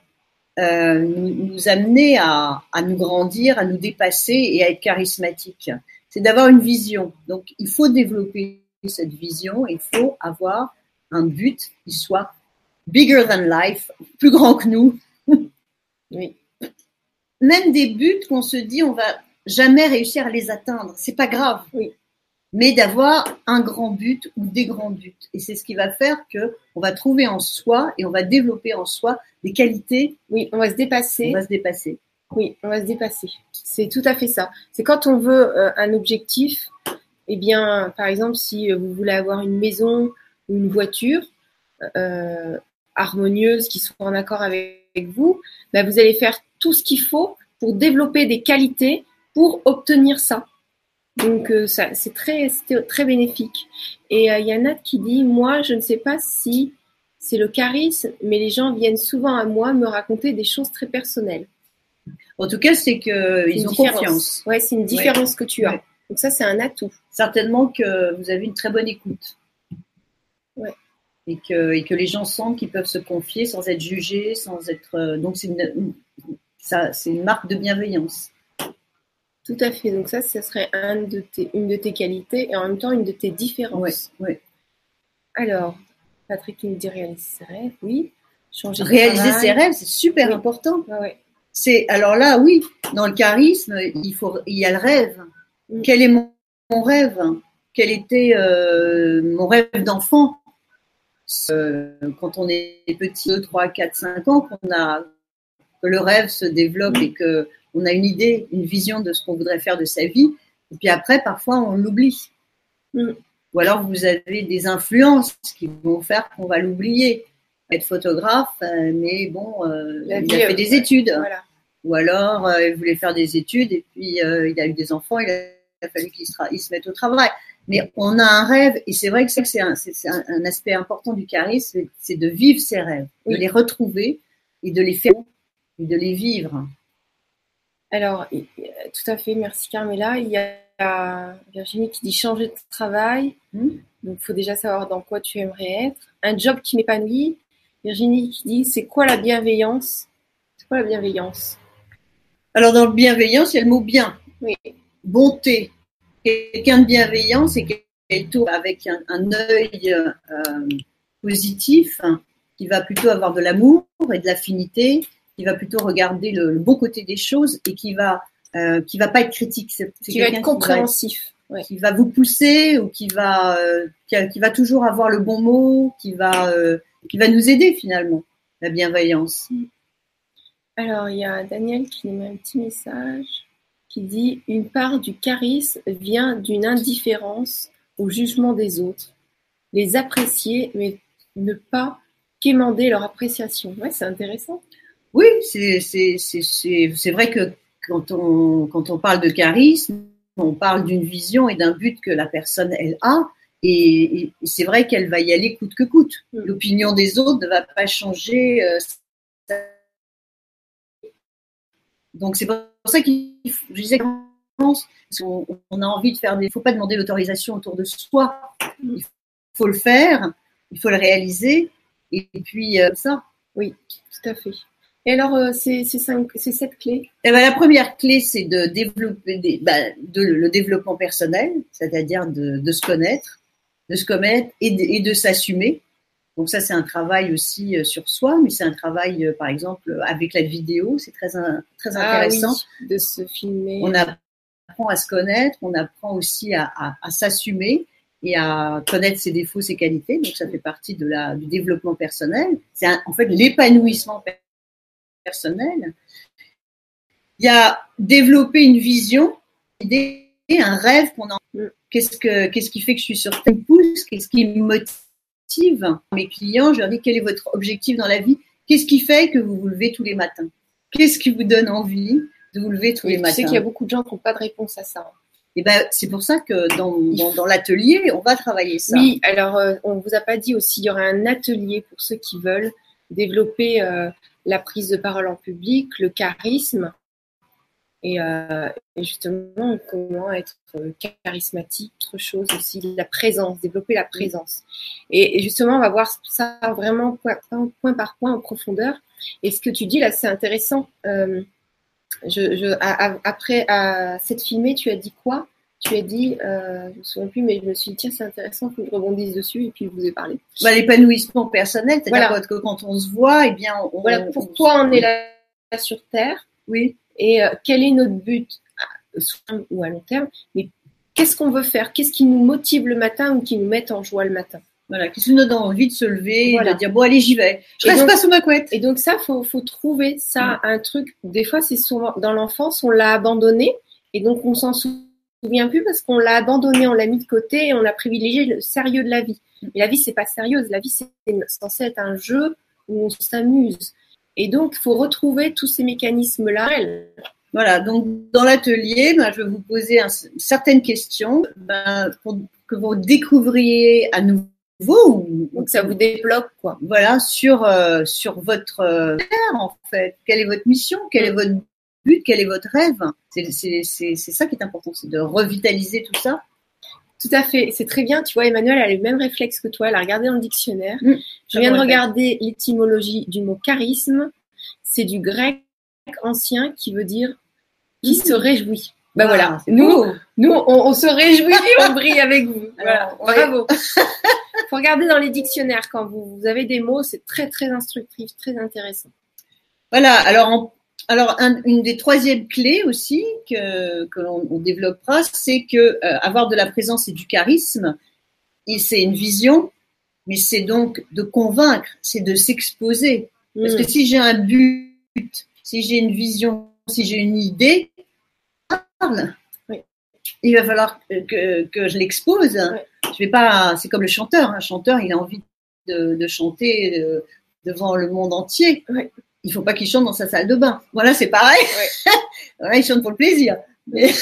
B: euh, nous, nous amener à, à nous grandir, à nous dépasser et à être charismatique. C'est d'avoir une vision. Donc, il faut développer cette vision. Il faut avoir un but qui soit bigger than life, plus grand que nous.
A: Oui.
B: Même des buts qu'on se dit, on va jamais réussir à les atteindre. C'est pas grave.
A: Oui.
B: Mais d'avoir un grand but ou des grands buts. Et c'est ce qui va faire que on va trouver en soi et on va développer en soi des qualités.
A: Oui, on va se dépasser.
B: On va se dépasser.
A: Oui, on va se dépasser. C'est tout à fait ça. C'est quand on veut euh, un objectif, eh bien, par exemple, si vous voulez avoir une maison ou une voiture euh, harmonieuse qui soit en accord avec vous, ben vous allez faire tout ce qu'il faut pour développer des qualités pour obtenir ça. Donc euh, ça, c'est très, très bénéfique. Et euh, il y a Nat qui dit, moi, je ne sais pas si c'est le charisme, mais les gens viennent souvent à moi me raconter des choses très personnelles.
B: En tout cas, c'est qu'ils ont confiance.
A: Ouais, c'est une différence que tu as. Donc ça, c'est un atout.
B: Certainement que vous avez une très bonne écoute.
A: Ouais.
B: Et que, et que les gens sentent qu'ils peuvent se confier sans être jugés, sans être. Euh, donc c'est une, ça, c'est une marque de bienveillance.
A: Tout à fait. Donc ça, ce serait un de tes, une de tes qualités et en même temps une de tes différences.
B: Oui.
A: Alors, Patrick nous dit réaliser ses rêves, oui.
B: Changer réaliser ses rêves, c'est super important.
A: Ouais,
B: C'est alors là, oui, dans le charisme, il faut, il y a le rêve. Mm. Quel est mon, rêve? Quel était euh, mon rêve d'enfant? Quand on est petit, 2, 3, 4, 5 ans, qu'on a que le rêve se développe et que on a une idée, une vision de ce qu'on voudrait faire de sa vie. Et puis après, parfois, on l'oublie.
A: Mm.
B: Ou alors, vous avez des influences qui vont faire qu'on va l'oublier. Être photographe, euh, mais bon, euh, il a fait des études.
A: Voilà.
B: Ou alors, euh, il voulait faire des études et puis il a eu des enfants, il a, fallu qu'il se, il se mette au travail. Mais on a un rêve, et c'est vrai que c'est un, un, un, aspect important du charisme, c'est de vivre ses rêves, de les retrouver et de les faire et de les vivre.
A: Alors, tout à fait, merci Carmela. Il y a Virginie qui dit changer de travail.
B: Hmm?
A: Donc, il faut déjà savoir dans quoi tu aimerais être. Un job qui m'épanouit. Virginie qui dit c'est quoi la bienveillance? C'est quoi la bienveillance?
B: Alors, dans le bienveillance, il y a le mot bien.
A: Oui.
B: Bonté. Quelqu'un de bienveillant, c'est quelqu'un avec un, un œil euh, positif, qui va plutôt avoir de l'amour et de l'affinité, qui va plutôt regarder le, bon côté des choses et qui va euh, qui va pas être critique.
A: C'est, qui va être compréhensif.
B: Qui va, vous pousser ou qui va euh, qui, va toujours avoir le bon mot, qui va qui va nous aider finalement. La bienveillance.
A: Alors il y a Daniel qui nous met un petit message qui dit une part du charisme vient d'une indifférence au jugement des autres, les apprécier mais ne pas quémander leur appréciation. Ouais, c'est intéressant.
B: Oui, c'est vrai que quand on, quand on parle de charisme, on parle d'une vision et d'un but que la personne, elle a. Et, c'est vrai qu'elle va y aller coûte que coûte. Mm. L'opinion des autres ne va pas changer. Euh, donc c'est pour ça qu'il je disais on, on a envie de faire des. Il ne faut pas demander l'autorisation autour de soi. Il faut le faire, il faut le réaliser. Et puis euh, ça.
A: Oui, tout à fait. Et alors, euh, c'est cette clé
B: eh ben, La première clé, c'est de développer des, bah, de, le développement personnel, c'est-à-dire de, de, se connaître, de se connaître et de, et de s'assumer. Donc ça, c'est un travail aussi euh, sur soi, mais c'est un travail, euh, par exemple, avec la vidéo, c'est très, très ah intéressant.
A: oui, de se filmer.
B: On apprend à se connaître, on apprend aussi à, à, à s'assumer et à connaître ses défauts, ses qualités. Donc ça fait partie de la, du développement personnel. C'est en fait l'épanouissement personnel. Il y a développer une vision, un rêve qu'on a. Qu'est-ce que qu'est-ce qui fait que je suis sur cette pouce Qu'est-ce qui me motive Mes clients, je leur dis quel est votre objectif dans la vie? Qu'est-ce qui fait que vous vous levez tous les matins? Qu'est-ce qui vous donne envie de vous lever tous les matins
A: Je sais qu'il y a beaucoup de gens qui n'ont pas de réponse à ça.
B: Et eh ben, c'est pour ça que dans, dans, l'atelier, on va travailler ça.
A: Oui, alors euh, on ne vous a pas dit aussi, il y aura un atelier pour ceux qui veulent développer euh, la prise de parole en public, le charisme et, euh, justement comment être charismatique, autre chose aussi, la présence, développer la présence. Et, justement, on va voir ça vraiment point, par point en profondeur. Et ce que tu dis là, c'est intéressant. Euh, je, après à cette filmée, tu as dit quoi? Tu as dit, euh, je ne me souviens plus, mais je me suis dit, tiens, c'est intéressant que je rebondisse dessus et puis je vous ai parlé.
B: Bah, L'épanouissement personnel, c'est-à-dire que quand on se voit, eh bien, on,
A: voilà, pourquoi on, est là, sur Terre
B: Oui.
A: Et euh, quel est notre but ou à long terme, mais qu'est-ce qu'on veut faire? Qu'est-ce qui nous motive le matin ou qui nous met en joie le matin?
B: Voilà, qui se donne envie de se lever, de dire bon allez j'y vais. Je reste pas sous ma couette.
A: Et donc ça, faut faut trouver ça mm. un truc. Des fois, c'est souvent dans l'enfance, on l'a abandonné et donc on s'en souvient plus parce qu'on l'a abandonné, on l'a mis de côté et on a privilégié le sérieux de la vie. Mm. Et la vie, c'est pas sérieuse. La vie, c'est censé être un jeu où on s'amuse. Et donc, il faut retrouver tous ces mécanismes-là.
B: Voilà, donc dans l'atelier, ben, je vais vous poser certaines questions ben, pour que vous découvriez à nouveau
A: vous donc ça vous débloque quoi.
B: Voilà sur euh, sur votre euh, en fait. Quelle est votre mission? Quel est votre but? Quel est votre rêve? C'est c'est c'est ça qui est important, c'est de revitaliser tout ça.
A: Tout à fait, c'est très bien. Tu vois, Emmanuel a les mêmes réflexes que toi. Elle a regardé dans le dictionnaire. Mm. Je viens de regarder l'étymologie du mot charisme. C'est du grec ancien qui veut dire qui mm. se réjouit. Ben voilà, nous, nous, on, se réjouit et on brille avec vous. voilà, bravo. faut regarder dans les dictionnaires quand vous, avez des mots, c'est très très instructif, très intéressant.
B: Voilà. Alors, alors une des troisièmes clés aussi que, que l'on développera, c'est que euh, avoir de la présence et du charisme, c'est une vision, mais c'est donc de convaincre, c'est de s'exposer. Parce que mm. si j'ai un but, si j'ai une vision, si j'ai une idée, il va falloir que, que je l'expose. Je vais pas. C'est comme le chanteur. Un chanteur, il a envie de, chanter euh, devant le monde entier. Il faut pas qu'il chante dans sa salle de bain. Voilà, c'est pareil. voilà, il chante pour le plaisir.
A: Mais,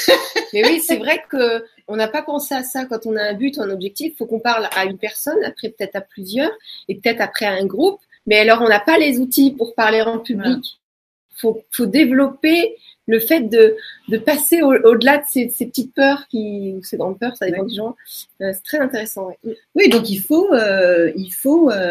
A: oui, c'est vrai que on n'a pas pensé à ça quand on a un but, un objectif. Il faut qu'on parle à une personne, après peut-être à plusieurs, et peut-être après à un groupe. Mais alors, on n'a pas les outils pour parler en public. Il faut, faut développer le fait de, de passer au-delà de ces, ces, petites peurs qui, ou ces grandes peurs, ça dépend des gens, euh, c'est très intéressant.
B: Oui, donc il faut, euh, il faut euh,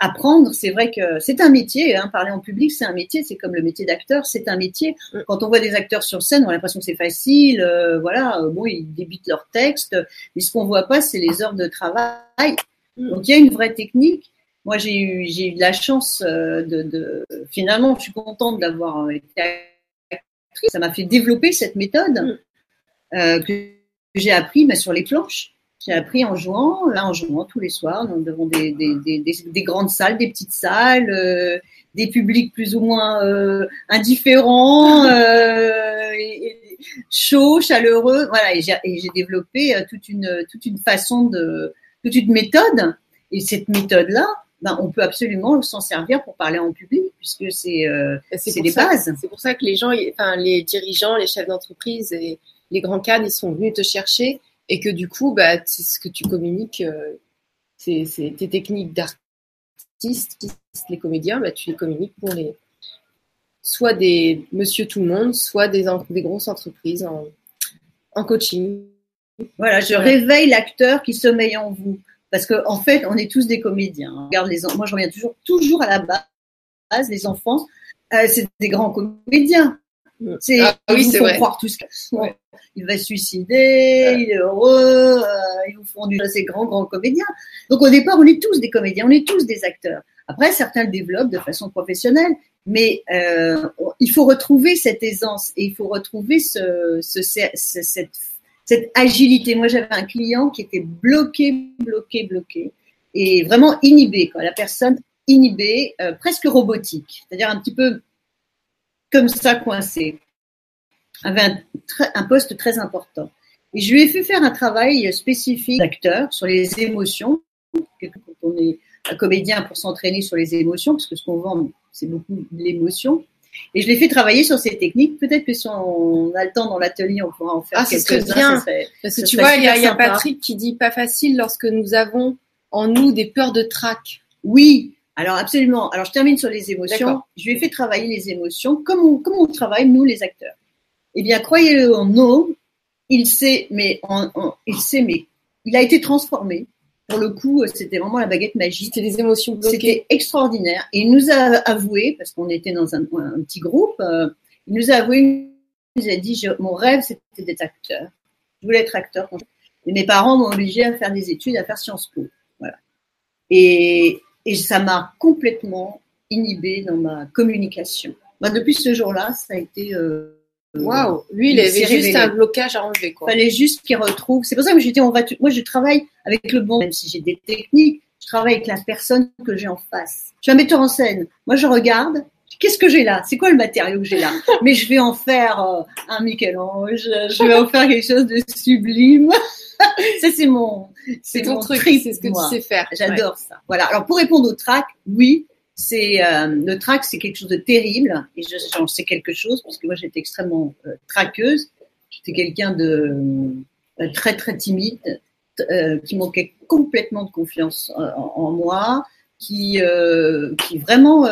B: apprendre. C'est vrai que c'est un métier. Hein, parler en public, c'est un métier. C'est comme le métier d'acteur, c'est un métier. Mm. Quand on voit des acteurs sur scène, on a l'impression que c'est facile. voilà, bon, ils débitent leur texte, mais ce qu'on voit pas, c'est les heures de travail. Mm. Donc il y a une vraie technique. Moi, j'ai eu, j'ai eu de la chance de, de, finalement, je suis contente d'avoir été ça m'a fait développer cette méthode mm. euh, que j'ai appris mais sur les planches. J'ai appris en jouant, là en jouant tous les soirs, devant des, des, des, des, grandes salles, des petites salles, euh, des publics plus ou moins euh, indifférents, euh, chauds, chaleureux. Voilà, et j'ai développé toute une toute une façon de toute une méthode. Et cette méthode là, ben, on peut absolument s'en servir pour parler en public, puisque c'est euh, c'est des bases.
A: C'est pour ça que les gens, enfin les dirigeants, les chefs d'entreprise et les grands cadres, ils sont venus te chercher et que du coup, bah, ce que tu communiques, euh, c'est tes techniques d'artiste, les comédiens, bah, tu les communiques pour les soit des monsieur tout le monde, soit des, des grosses entreprises en, en coaching.
B: Voilà, je réveille l'acteur qui sommeille en vous. Parce qu'en en fait, on est tous des comédiens. Regarde les, moi, je reviens toujours, toujours à la base. Les enfants, euh, c'est des grands comédiens.
A: C'est, ah, oui, ils vous font
B: croire tout ce qu'il Il va se suicider, il est heureux, euh, ils vous font du ces grands, grands comédiens. Donc au départ, on est tous des comédiens, on est tous des acteurs. Après, certains le développent de façon professionnelle, mais euh, il faut retrouver cette aisance et il faut retrouver ce, ce, cette cette agilité. Moi, j'avais un client qui était bloqué, bloqué, bloqué, et vraiment inhibé. La personne inhibée, euh, presque robotique, c'est-à-dire un petit peu comme ça coincé, avait un, un, poste très important. Et je lui ai fait faire un travail spécifique d'acteur sur les émotions. Quand on est un comédien pour s'entraîner sur les émotions, parce que ce qu'on vend, c'est beaucoup l'émotion. Et je l'ai fait travailler sur ces techniques. Peut-être que si on a le temps dans l'atelier, on pourra en faire
A: ah, quelques-uns. Parce que tu vois, il y, a, Patrick qui dit pas facile lorsque nous avons en nous des peurs de trac.
B: Oui, alors absolument. Alors je termine sur les émotions. Je lui ai fait travailler les émotions comme on, comme on travaille nous les acteurs. Eh bien, croyez-le en nous, il sait, mais il sait, mais il a été transformé pour le coup, c'était vraiment la baguette magique.
A: C'était des émotions bloquées.
B: C'était extraordinaire. Et il nous a avoué, parce qu'on était dans un, petit groupe, euh, il nous a avoué, il nous a dit, mon rêve, c'était d'être acteur. Je voulais être acteur. Et mes parents m'ont obligé à faire des études, à faire Sciences Po. Voilà. Et, et ça m'a complètement inhibé dans ma communication. Ben, depuis ce jour-là, ça a été euh,
A: Waouh, lui, il avait juste un blocage à enlever.
B: Il fallait juste qu'il retrouve. C'est pour ça que j'ai dit, on va. Moi, je travaille avec le bon, même si j'ai des techniques. Je travaille avec la personne que j'ai en face. Je suis un metteur en scène. Moi, je regarde. Qu'est-ce que j'ai là? C'est quoi le matériau que j'ai là? Mais je vais en faire euh, un Michel-Ange. Je vais en faire quelque chose de sublime. ça, c'est mon.
A: C'est ton truc. C'est ce que tu sais faire.
B: J'adore ça. Voilà. Alors, pour répondre au track, oui, c'est euh, le trac, c'est quelque chose de terrible et j'en sais quelque chose parce que moi j'étais extrêmement euh, traqueuse. J'étais quelqu'un de euh, très très timide, qui manquait complètement de confiance en, moi, qui qui vraiment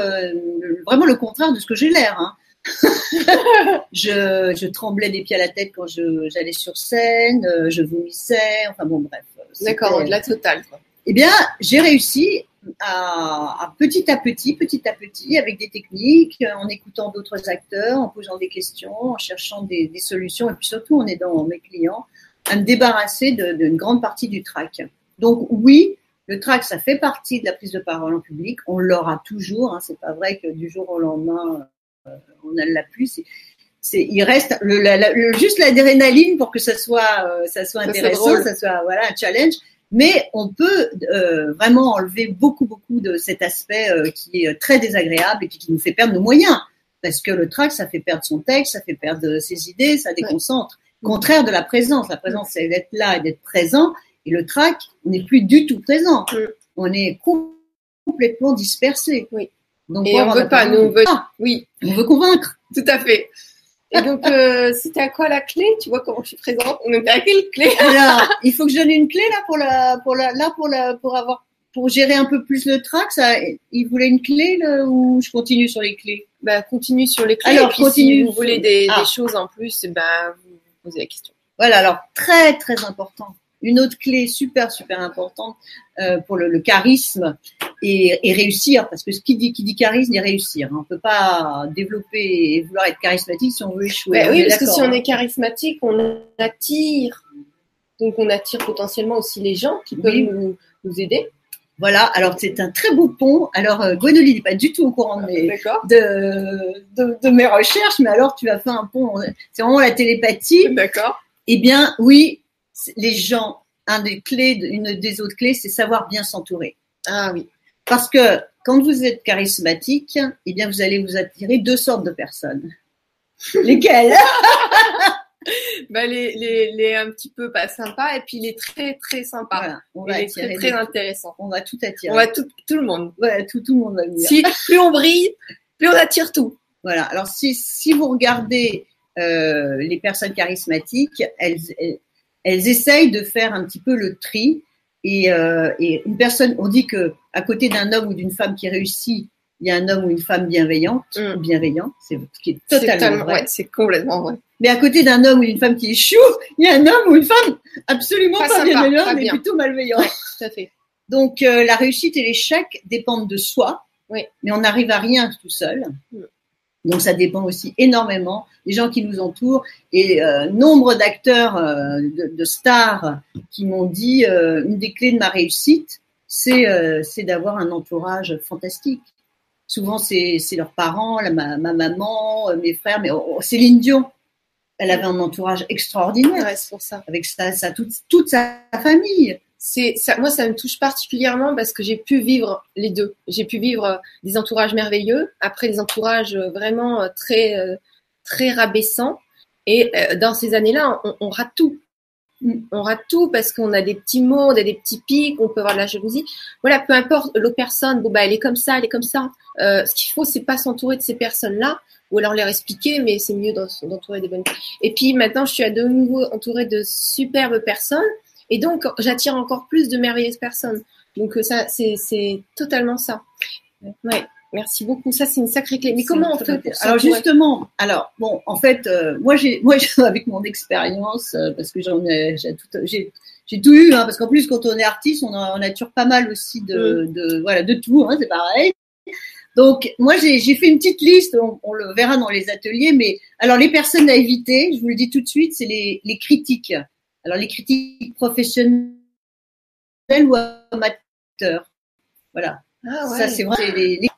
B: vraiment le contraire de ce que j'ai l'air. Hein. je, je, tremblais des pieds à la tête quand j'allais sur scène, je vomissais, enfin bon bref.
A: D'accord, de la totale. Quoi.
B: Eh bien, j'ai réussi à, petit à petit, petit à petit, avec des techniques, en écoutant d'autres acteurs, en posant des questions, en cherchant des, solutions, et puis surtout en aidant mes clients à me débarrasser d'une grande partie du trac. Donc oui, le trac, ça fait partie de la prise de parole en public. On l'aura toujours. Hein, c'est pas vrai que du jour au lendemain, euh, on ne l'a plus. C'est, il reste le, juste l'adrénaline pour que ça soit, euh, ça soit intéressant, ça soit voilà un challenge mais on peut euh, vraiment enlever beaucoup, beaucoup de cet aspect euh, qui est très désagréable et qui nous fait perdre nos moyens. Parce que le trac, ça fait perdre son texte, ça fait perdre ses idées, ça déconcentre. Contraire de la présence. La présence, c'est d'être là et d'être présent. Et le trac, on n'est plus du tout présent. On est complètement dispersé.
A: Oui. Donc, et on, veut pas, nous on veut,
B: oui. On veut convaincre.
A: Tout à fait. Et donc, euh, c'était à quoi la clé Tu vois comment je suis présente On est à quelle clé?
B: Alors, il faut que je donne une clé là pour la, pour la, là pour la, pour avoir, pour gérer un peu plus le track. Ça, il voulait une clé là, ou je continue sur les clés?
A: Bah, continue sur les clés. Alors, continue. Si vous voulez des, ah. des choses en plus, bah, vous posez la question.
B: Voilà. Alors, très très important une autre clé super super importante euh, pour le, charisme et, réussir, parce que ce qui dit qui dit charisme dit réussir. Hein. On peut pas développer et vouloir être charismatique si on veut échouer.
A: Ben oui, parce que si on est charismatique, on attire. Donc on attire potentiellement aussi les gens qui peuvent nous, aider.
B: Voilà, alors c'est un très beau pont. Alors euh, n'est pas du tout au courant de mes, de, de, mes recherches, mais alors tu as fait un pont, c'est vraiment la télépathie.
A: D'accord.
B: Eh bien, oui, les gens, un des clés, une des autres clés, c'est savoir bien s'entourer.
A: Ah oui.
B: Parce que quand vous êtes charismatique, eh bien, vous allez vous attirer deux sortes de personnes. Lesquelles?
A: Bah, les, les, les, un petit peu pas sympas et puis les très très sympas. on va les très, très intéressants.
B: On va tout attirer.
A: On va tout, tout le monde.
B: Ouais, tout, tout le monde va venir.
A: Si plus on brille, plus on attire tout.
B: Voilà. Alors si, si vous regardez euh, les personnes charismatiques, elles, elles essayent de faire un petit peu le tri. Et, euh, et une personne, on dit que à côté d'un homme ou d'une femme qui réussit, il y a un homme ou une femme bienveillante, mm. bienveillant, c'est ce qui est totalement vrai.
A: c'est complètement vrai.
B: Mais à côté d'un homme ou d'une femme qui échoue, il y a un homme ou une femme absolument pas, bienveillant, mais plutôt malveillant.
A: tout à fait.
B: Donc euh, la réussite et l'échec dépendent de soi,
A: oui.
B: mais on n'arrive à rien tout seul. Mm. Donc ça dépend aussi énormément des gens qui nous entourent et euh, nombre d'acteurs, euh, de, stars qui m'ont dit euh, une des clés de ma réussite, c'est c'est d'avoir un entourage fantastique. Souvent c'est c'est leurs parents, la, ma, maman, mes frères, mais oh, oh, Céline Dion, elle avait un entourage extraordinaire.
A: Ouais, pour ça.
B: Avec sa, toute, toute sa famille
A: c'est ça, moi ça me touche particulièrement parce que j'ai pu vivre les deux. J'ai pu vivre euh, des entourages merveilleux, après des entourages euh, vraiment euh, très très rabaissants. Et dans ces années-là, on, rate tout. On rate tout parce qu'on a des petits mots, on a des petits pics, on peut avoir de la jalousie. Voilà, peu importe l'autre personne, bon bah elle est comme ça, elle est comme ça. ce qu'il faut, c'est pas s'entourer de ces personnes-là, ou alors leur expliquer, mais c'est mieux d'entourer des bonnes. Et puis maintenant, je suis à de nouveau entourée de superbes personnes et donc, j'attire encore plus de merveilleuses personnes. Donc, euh, ça, c'est totalement ça. Ouais. Merci beaucoup. Ça, c'est une sacrée clé. Mais comment on fait
B: Alors justement, alors bon, en fait, euh, moi, j'ai, moi, avec mon expérience, euh, parce que j'en ai, j'ai tout, j'ai, j'ai tout eu, hein, parce qu'en plus, quand on est artiste, on, a, on attire pas mal aussi de, mm. de voilà, de tout. Hein, c'est pareil. Donc, moi, j'ai, j'ai fait une petite liste. On, on, le verra dans les ateliers. Mais alors, les personnes à éviter, je vous le dis tout de suite, c'est les, les critiques. Alors les critiques professionnelles ou amateurs. Voilà. Ah ça c'est vrai. Les,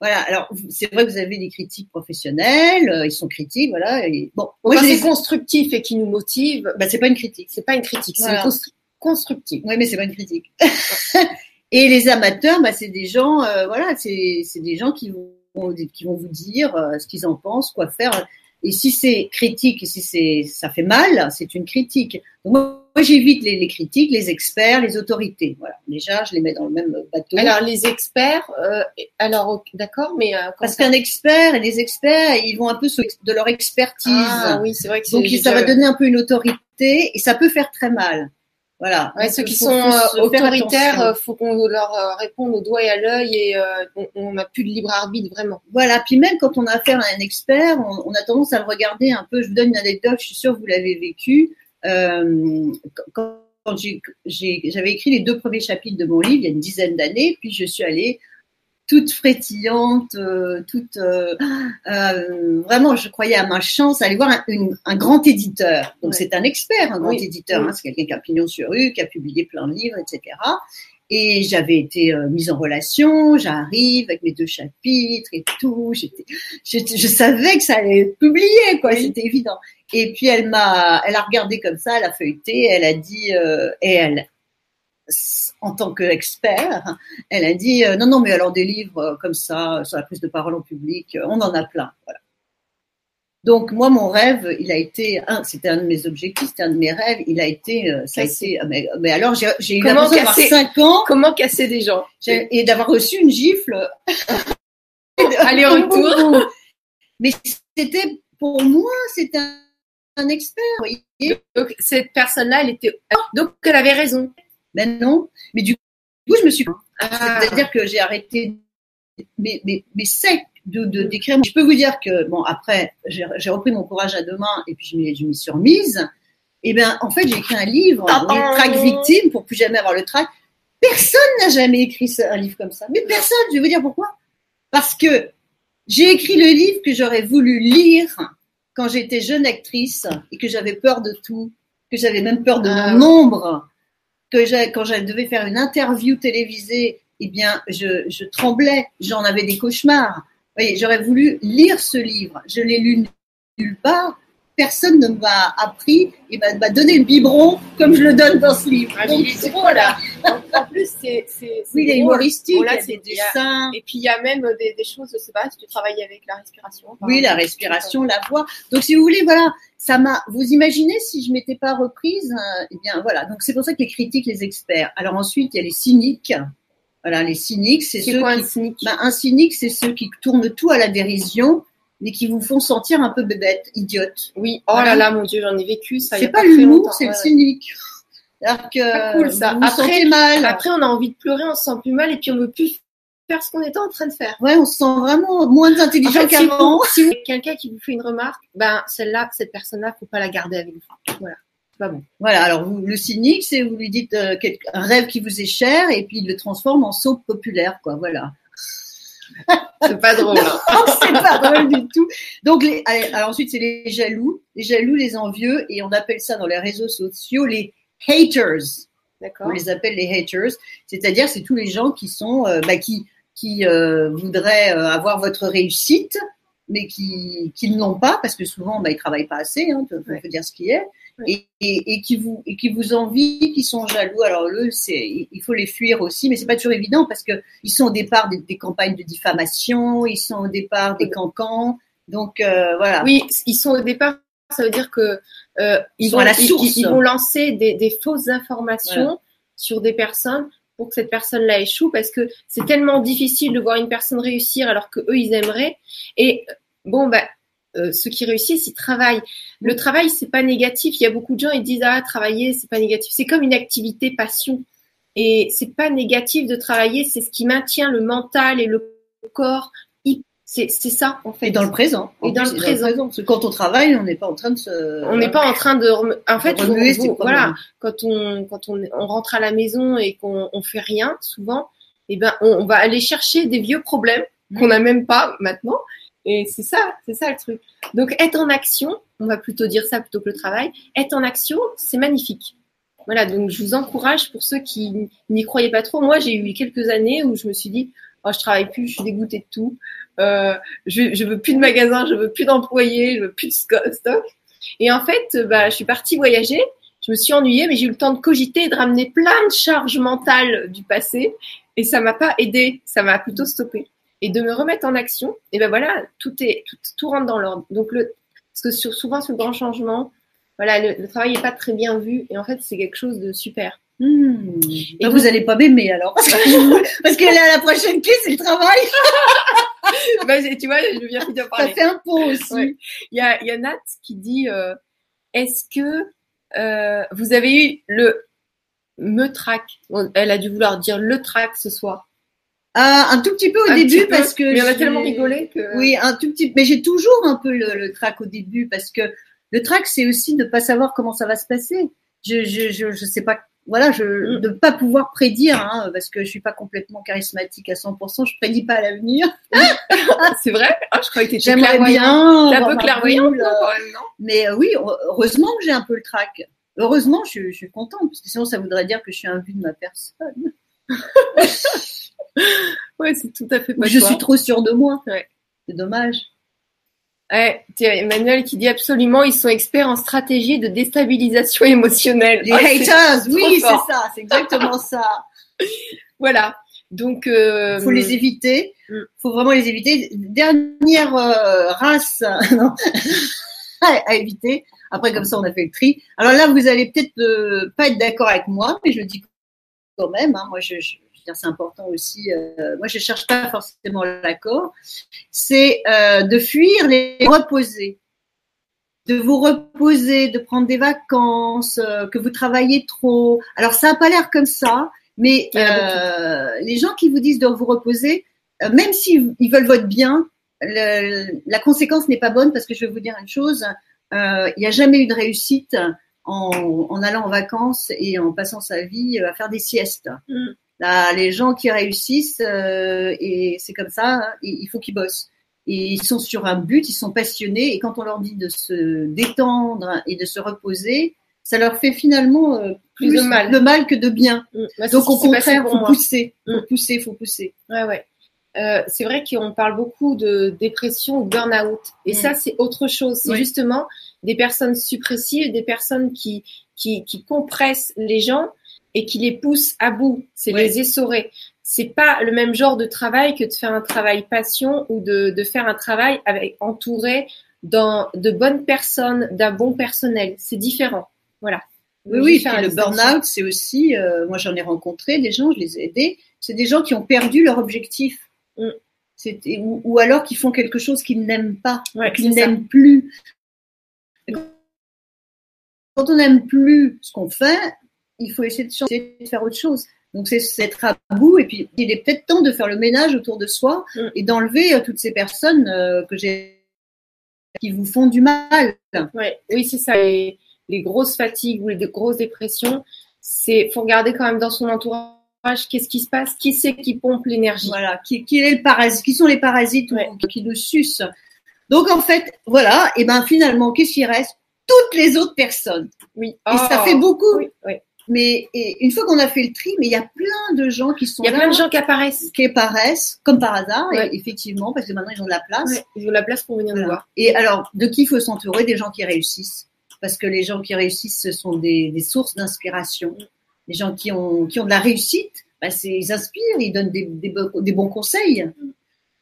B: Voilà, alors c'est vrai que vous avez des critiques professionnelles, euh, ils sont critiques, voilà. Et, bon,
A: moi, c'est constructif et qui nous motive.
B: Bah, c'est pas une critique.
A: C'est pas une critique, c'est constructif.
B: Oui, mais c'est pas une critique. et les amateurs, bah, c'est des gens, euh, voilà, c'est des gens qui vont, qui vont vous dire euh, ce qu'ils en pensent, quoi faire. Et si c'est critique, et si c'est, ça fait mal, c'est une critique. Donc, moi, j'évite les, les, critiques, les experts, les autorités. Voilà. Déjà, je les mets dans le même bateau.
A: Alors, les experts, euh, alors, d'accord, mais. Euh,
B: Parce qu'un expert et les experts, ils vont un peu de leur expertise.
A: Ah, oui, c'est vrai que
B: Donc, ça va donner un peu une autorité et ça peut faire très mal. Voilà.
A: Ouais, ceux qui sont euh, autoritaires, euh, faut qu'on leur euh, réponde au doigt et à l'œil et on n'a plus de libre arbitre vraiment.
B: Voilà. Puis même quand on a affaire à un expert, on, a tendance à le regarder un peu. Je vous donne une anecdote. Je suis sûre que vous l'avez vécu. quand, quand j'avais écrit les deux premiers chapitres de mon livre il y a une dizaine d'années, puis je suis allée toute frétillante, euh, toute euh, euh, vraiment, je croyais à ma chance aller voir un, un grand éditeur. Donc c'est un expert, un grand éditeur. Hein, c'est quelqu'un qui a pignon sur rue, qui a publié plein de livres, etc. Et j'avais été mise en relation. J'arrive avec mes deux chapitres et tout. J'étais, je, savais que ça allait être publié, quoi. C'était évident. Et puis elle m'a, elle a regardé comme ça, elle a feuilleté, elle a dit, et elle, en tant qu'expert, elle a dit euh, non, non, mais alors des livres euh, comme ça, sur la prise de parole en public, euh, on en a plein. Voilà. Donc moi, mon rêve, il a été, c'était un de mes objectifs, c'était un de mes rêves, il a été, ça a été, mais, mais alors j'ai eu
A: l'impression d'avoir
B: 5 ans.
A: Comment casser des gens?
B: Et d'avoir reçu une gifle.
A: Aller-retour.
B: mais c'était, pour moi, c'était un, un expert.
A: Donc cette personne-là, elle était, donc elle avait raison.
B: Ben non. Mais du coup, je me suis. Ah. C'est-à-dire que j'ai arrêté mais, mais, mais sec de, de d'écrire. Je peux vous dire que bon après j'ai repris mon courage à deux mains et puis je m'y suis remise. Et ben en fait j'ai écrit un livre, les track victime pour plus jamais avoir le track. Personne n'a jamais écrit un livre comme ça. Mais personne. Je vais vous dire pourquoi. Parce que j'ai écrit le livre que j'aurais voulu lire quand j'étais jeune actrice et que j'avais peur de tout, que j'avais même peur de ah mon nombre quand je devais faire une interview télévisée, eh bien, je, tremblais, j'en avais des cauchemars. J'aurais voulu lire ce livre. Je l'ai lu nulle part. Personne ne m'a appris et m'a donné le biberon comme je le donne dans ce livre.
A: Ah, Donc, c'est voilà. en plus, c'est.
B: Oui, il est humoristique,
A: y a des dessins. Et puis, il y a même des, des, choses, je sais pas, si tu travailles avec la respiration.
B: Oui, la respiration, la voix. Donc, si vous voulez, voilà, ça m'a. Vous imaginez si je m'étais pas reprise euh, Eh bien, voilà. Donc c'est pour ça que les critiques, les experts. Alors ensuite, il y a les cyniques. Voilà, les cyniques, c'est ceux
A: quoi,
B: qui.
A: Un cynique,
B: ben, un cynique, c'est ceux qui tournent tout à la dérision, mais qui vous font sentir un peu bébête, idiote.
A: Oui. Oh là là, mon Dieu, j'en ai vécu ça.
B: C'est pas, pas l'humour, c'est le cynique. Alors que
A: pas cool ça.
B: Vous après, mal.
A: après, on a envie de pleurer, on se sent plus mal, et puis on veut plus faire ce qu'on était en train de faire.
B: Ouais, on se sent vraiment moins intelligent en fait, qu'avant.
A: Si, vous, quelqu'un qui vous fait une remarque, ben celle-là, cette personne-là, faut pas la garder avec vous. Voilà. Pas bon.
B: Voilà, alors vous, le cynique, c'est vous lui dites euh, un rêve qui vous est cher et puis il le transforme en soap populaire, quoi. Voilà.
A: c'est pas drôle.
B: Hein. c'est pas drôle du tout. Donc, les, alors ensuite, c'est les jaloux, les jaloux, les envieux, et on appelle ça dans les réseaux sociaux les haters. On les appelle les haters, c'est-à-dire c'est tous les gens qui sont, euh, bah, qui qui euh, voudraient euh, avoir votre réussite, mais qui, qui ne l'ont pas parce que souvent bah, ils travaillent pas assez, hein, faut dire ce qui est, et, et, et, qui vous et qui vous envient, qui sont jaloux. Alors eux, c'est il faut les fuir aussi, mais c'est pas toujours évident parce que ils sont au départ des, des campagnes de diffamation, ils sont au départ des cancans, donc euh, voilà.
A: Oui, ils sont au départ. Ça veut dire que euh, ils, vont, la source. Ils, vont lancer des, des fausses informations sur des personnes pour que cette personne-là échoue parce que c'est tellement difficile de voir une personne réussir alors que eux ils aimeraient. Et bon bah euh, ceux qui réussissent, ils travaillent. Le travail, c'est pas négatif. Il y a beaucoup de gens, ils disent ah travailler, c'est pas négatif. C'est comme une activité passion. Et c'est pas négatif de travailler. C'est ce qui maintient le mental et le corps c'est ça en fait.
B: Et dans le présent.
A: Et dans, le présent.
B: Parce que quand on travaille, on n'est pas en train de se.
A: On n'est pas en train de. En fait, voilà, quand on quand on, on, rentre à la maison et qu'on on fait rien, souvent, eh ben on, va aller chercher des vieux problèmes qu'on n'a même pas maintenant. Et c'est ça, c'est ça le truc. Donc être en action, on va plutôt dire ça plutôt que le travail. Être en action, c'est magnifique. Voilà, donc je vous encourage pour ceux qui n'y croyaient pas trop. Moi, j'ai eu quelques années où je me suis dit, oh, je travaille plus, je suis dégoûtée de tout. Euh, je, je veux plus de magasins, je veux plus d'employés, je veux plus de stock. Et en fait, bah, je suis partie voyager. Je me suis ennuyée, mais j'ai eu le temps de cogiter de ramener plein de charges mentales du passé. Et ça m'a pas aidé, ça m'a plutôt stoppé. Et de me remettre en action, et ben voilà, tout est tout, tout rentre dans l'ordre. Donc le, parce que sur, souvent le grand changement, voilà, le, le travail n'est pas très bien vu, et en fait c'est quelque chose de super.
B: Hmm. Et vous n'allez pas m'aimer alors Parce que là, la prochaine clé, c'est le travail.
A: tu vois, je viens de parler.
B: Ça fait un pot aussi.
A: Ouais. Il, y a, y a Nat qui dit euh, Est-ce que euh, vous avez eu le me trac bon, Elle a dû vouloir dire le trac ce soir.
B: Ah, un tout petit peu au
A: Un
B: début
A: peu,
B: parce que.
A: Mais on a tellement rigolé que.
B: Oui, un tout petit. Mais j'ai toujours un peu le, le trac au début parce que le trac, c'est aussi de pas savoir comment ça va se passer. Je, je, je, je sais pas. Voilà, je
A: Mm.
B: de pas pouvoir prédire, hein, parce que je suis pas complètement charismatique à 100%. Je prédis pas l'avenir.
A: C'est vrai? Ah, Je croyais que
B: J'aimerais bien.
A: Un peu non,
B: euh,
A: non
B: Mais euh, oui, heureusement que j'ai un peu le trac. Heureusement, je, suis- je suis contente parce que sinon, ça voudrait dire que je suis un vu de ma personne.
A: Ouais, c'est tout à fait pas
B: je
A: toi.
B: suis trop sûre de moi.
A: Ouais.
B: C'est dommage.
A: Ouais, Emmanuel qui dit absolument, ils sont experts en stratégie de déstabilisation émotionnelle.
B: Les
A: c'est-
B: haters, oui, c'est ça, c'est exactement ça.
A: Voilà. Donc, euh,
B: faut les éviter.
A: Mm.
B: faut vraiment les éviter. Dernière euh, race à, éviter. Après, comme ça, on a fait le tri. Alors là, vous allez peut-être euh, pas être d'accord avec moi, mais je le dis quand même. hein. moi, je, c'est important aussi. euh, moi, je cherche pas forcément l'accord. C'est euh, de fuir les reposer. De vous reposer, de prendre des vacances, euh, que vous travaillez trop. Alors, ça a pas l'air comme ça, mais les gens qui vous disent de vous reposer, même s'ils ils veulent votre bien, le- la conséquence n'est pas bonne parce que je vais vous dire une chose, il n'y a jamais eu de réussite en, en allant en vacances et en passant sa vie à faire des siestes.
A: Mm.
B: Là, les gens qui réussissent, euh, et c'est comme ça, hein, il faut qu'ils bossent. Et ils sont sur un but, ils sont passionnés, et quand on leur dit de se détendre et de se reposer, ça leur fait finalement euh,
A: Plus de mal.
B: de mal que de bien.
A: Mm. C'est
B: Donc au contraire, faut pousser, faut
A: Mm.
B: pousser, faut pousser.
A: Ouais, ouais. Euh, c'est vrai qu'on parle beaucoup de dépression ou burn-out. Et
B: Mm.
A: ça, c'est autre chose. C'est
B: Oui.
A: justement des personnes suppressives, des personnes qui, qui, qui compressent les gens et qui les poussent à bout. C'est
B: Ouais.
A: les essorer. C'est pas le même genre de travail que de faire un travail passion ou de, de faire un travail avec, entouré dans, de bonnes personnes, d'un bon personnel. C'est différent. Voilà.
B: Oui, oui,
A: faire
B: le burn-out, c'est aussi, euh, moi j'en ai rencontré des gens, je les ai aidés, c'est des gens qui ont perdu leur objectif.
A: Mm.
B: Ou, ou alors qui font quelque chose qu'ils n'aiment pas,
A: Ouais,
B: qu'ils n'aiment plus. Quand on n'aime plus ce qu'on fait, il faut essayer de changer, de faire autre chose. Donc c'est être à bout et puis il est peut-être temps de faire le ménage autour de soi
A: Mm.
B: et d'enlever euh, toutes ces personnes euh, que j'ai qui vous font du mal.
A: Ouais, oui, c'est ça. Les, les grosses fatigues ou les grosses dépressions, c'est faut regarder quand même dans son entourage qu'est-ce qui se passe, qui c'est qui pompe l'énergie.
B: Voilà, qui, qui est le parasite, qui sont les parasites ou- qui nous sucent. Donc en fait, voilà, et ben finalement, qu'est-ce qui reste? Toutes les autres personnes.
A: Oui.
B: Et ça
A: Oh.
B: fait beaucoup.
A: Oui, oui.
B: Mais et une fois qu'on a fait le tri, mais il y a plein de gens qui sont
A: Il y a
B: là,
A: plein de gens qui apparaissent.
B: qui apparaissent, comme par hasard, et effectivement, parce que maintenant ils ont de la place.
A: Ouais, ils ont la place pour venir nous
B: Voilà.
A: voir.
B: Et alors, de qui il faut s'entourer? Des gens qui réussissent. Parce que les gens qui réussissent, ce sont des, des sources d'inspiration. Les gens qui ont, qui ont de la réussite, bah, ils inspirent, ils donnent des, des bons conseils.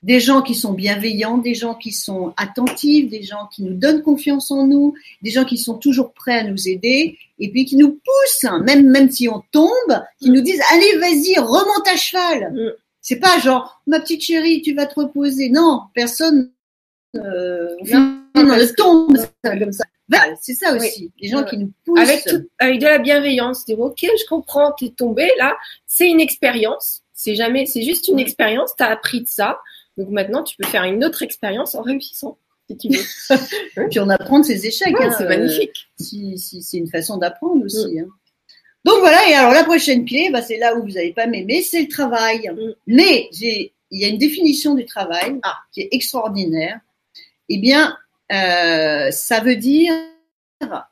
B: Des gens qui sont bienveillants, des gens qui sont attentifs, des gens qui nous donnent confiance en nous, des gens qui sont toujours prêts à nous aider, et puis qui nous poussent, hein, même, même si on tombe, qui nous disent Allez, vas-y, remonte à cheval.
A: Mm.
B: C'est pas genre Ma petite chérie, tu vas te reposer. Non, personne euh,
A: Non,
B: non, le tombe comme ça. Voilà, c'est ça aussi. Les gens
A: Ouais.
B: qui nous poussent.
A: Avec, tout- avec de la bienveillance, dire ok, je comprends, t'es tombé là, c'est une expérience. C'est jamais, c'est juste une
B: Mm.
A: expérience. T'as appris de ça, donc maintenant tu peux faire une autre expérience en réussissant, si tu veux.
B: Puis on apprend de ses échecs.
A: Ouais,
B: hein,
A: c'est
B: euh,
A: magnifique.
B: si, si, c'est une façon d'apprendre aussi. hein. Donc voilà, et alors la prochaine clé, bah, c'est là où vous n'allez pas m'aimer, c'est le travail.
A: Mm.
B: Mais il y a une définition du travail
A: Ah.
B: qui est extraordinaire. Eh bien, euh, ça veut dire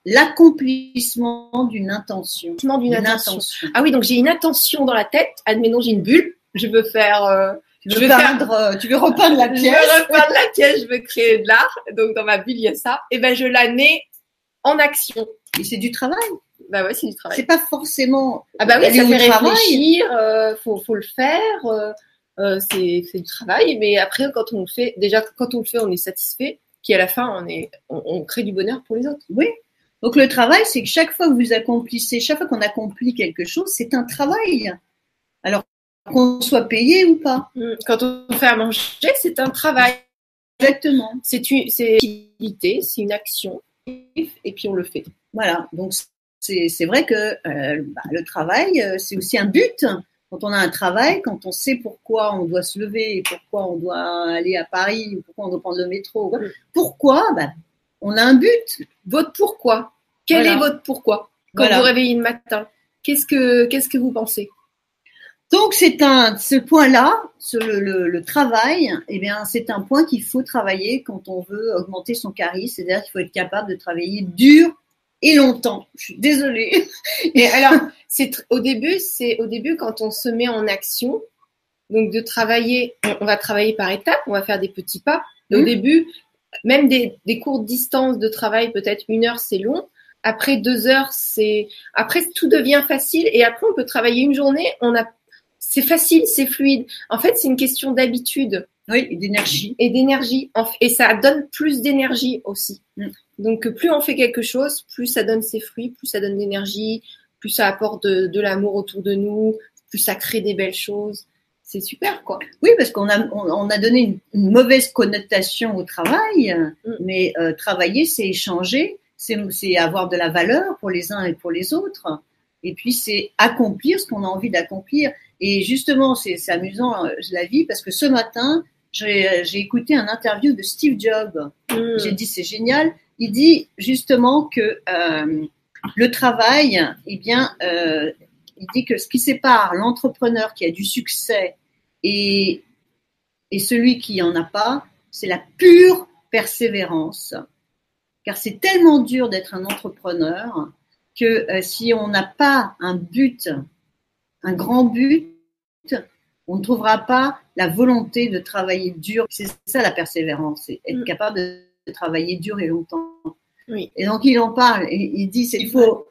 B: l'accomplissement d'une intention.
A: D'une
B: D'une
A: intention.
B: intention.
A: Ah oui, donc j'ai une intention dans la tête. Admettons, j'ai une bulle. Je veux faire, euh,
B: Tu veux, peindre, tu veux repeindre la pièce.
A: Je veux repeindre la pièce, je veux créer de l'art. Donc dans ma bulle, il y a ça. Et ben je la mets en action.
B: Et c'est du travail.
A: Bah ouais, c'est du travail.
B: C'est pas forcément.
A: Ah bah oui, ça fait réfléchir, euh, faut, faut le faire. Euh, euh, c'est, c'est du travail, mais après quand on le fait, déjà quand on le fait, on est satisfait. Puis à la fin, on est, on, on crée du bonheur pour les autres.
B: Oui. Donc le travail, c'est que chaque fois que vous accomplissez, chaque fois qu'on accomplit quelque chose, c'est un travail. Qu'on soit payé ou pas.
A: Mm. Quand on fait à manger, c'est un travail.
B: Exactement.
A: C'est une, c'est une activité, c'est une action, et puis on le fait.
B: Voilà. Donc c'est vrai que euh, bah, le travail, euh, c'est aussi un but. Quand on a un travail, quand on sait pourquoi on doit se lever, et pourquoi on doit aller à Paris, ou pourquoi on doit prendre le métro, mm. pourquoi bah, On a un but.
A: Votre pourquoi Quel est votre pourquoi? Quand vous réveillez le matin, qu'est-ce que qu'est-ce que vous pensez?
B: Donc c'est un ce point-là, le, le, le, travail, eh bien c'est un point qu'il faut travailler quand on veut augmenter son charisme, c'est-à-dire qu'il faut être capable de travailler dur et longtemps. Je suis désolée.
A: Et alors c'est au début, c'est au début quand on se met en action, donc de travailler, on va travailler par étapes, on va faire des petits pas. Au mmh. début, même des, des courtes distances de travail, peut-être une heure, c'est long. Après deux heures, c'est après tout devient facile et après on peut travailler une journée. On a c'est facile, c'est fluide. En fait, c'est une question d'habitude.
B: Oui, et d'énergie.
A: Et d'énergie. Et ça donne plus d'énergie aussi. Mm. Donc, plus on fait quelque chose, plus ça donne ses fruits, plus ça donne d'énergie, plus ça apporte de, l'amour autour de nous, plus ça crée des belles choses. C'est super, quoi.
B: Oui, parce qu'on a, on, a donné une, mauvaise connotation au travail, mm. mais euh, travailler, c'est échanger, c'est avoir de la valeur pour les uns et pour les autres. Et puis, c'est accomplir ce qu'on a envie d'accomplir. Et justement, c'est amusant, euh, je la vis, parce que ce matin, j'ai écouté un interview de Steve Jobs. Hmm. J'ai dit, c'est génial. Il dit justement que euh, le travail, eh bien, euh, il dit que ce qui sépare l'entrepreneur qui a du succès et, et celui qui en a pas, c'est la pure persévérance. Car c'est tellement dur d'être un entrepreneur que euh, si on n'a pas un but un grand but, on ne trouvera pas la volonté de travailler dur. C'est ça la persévérance, c'est être mm. capable de travailler dur et longtemps.
A: Oui.
B: Et donc il en parle, et il dit qu'il faut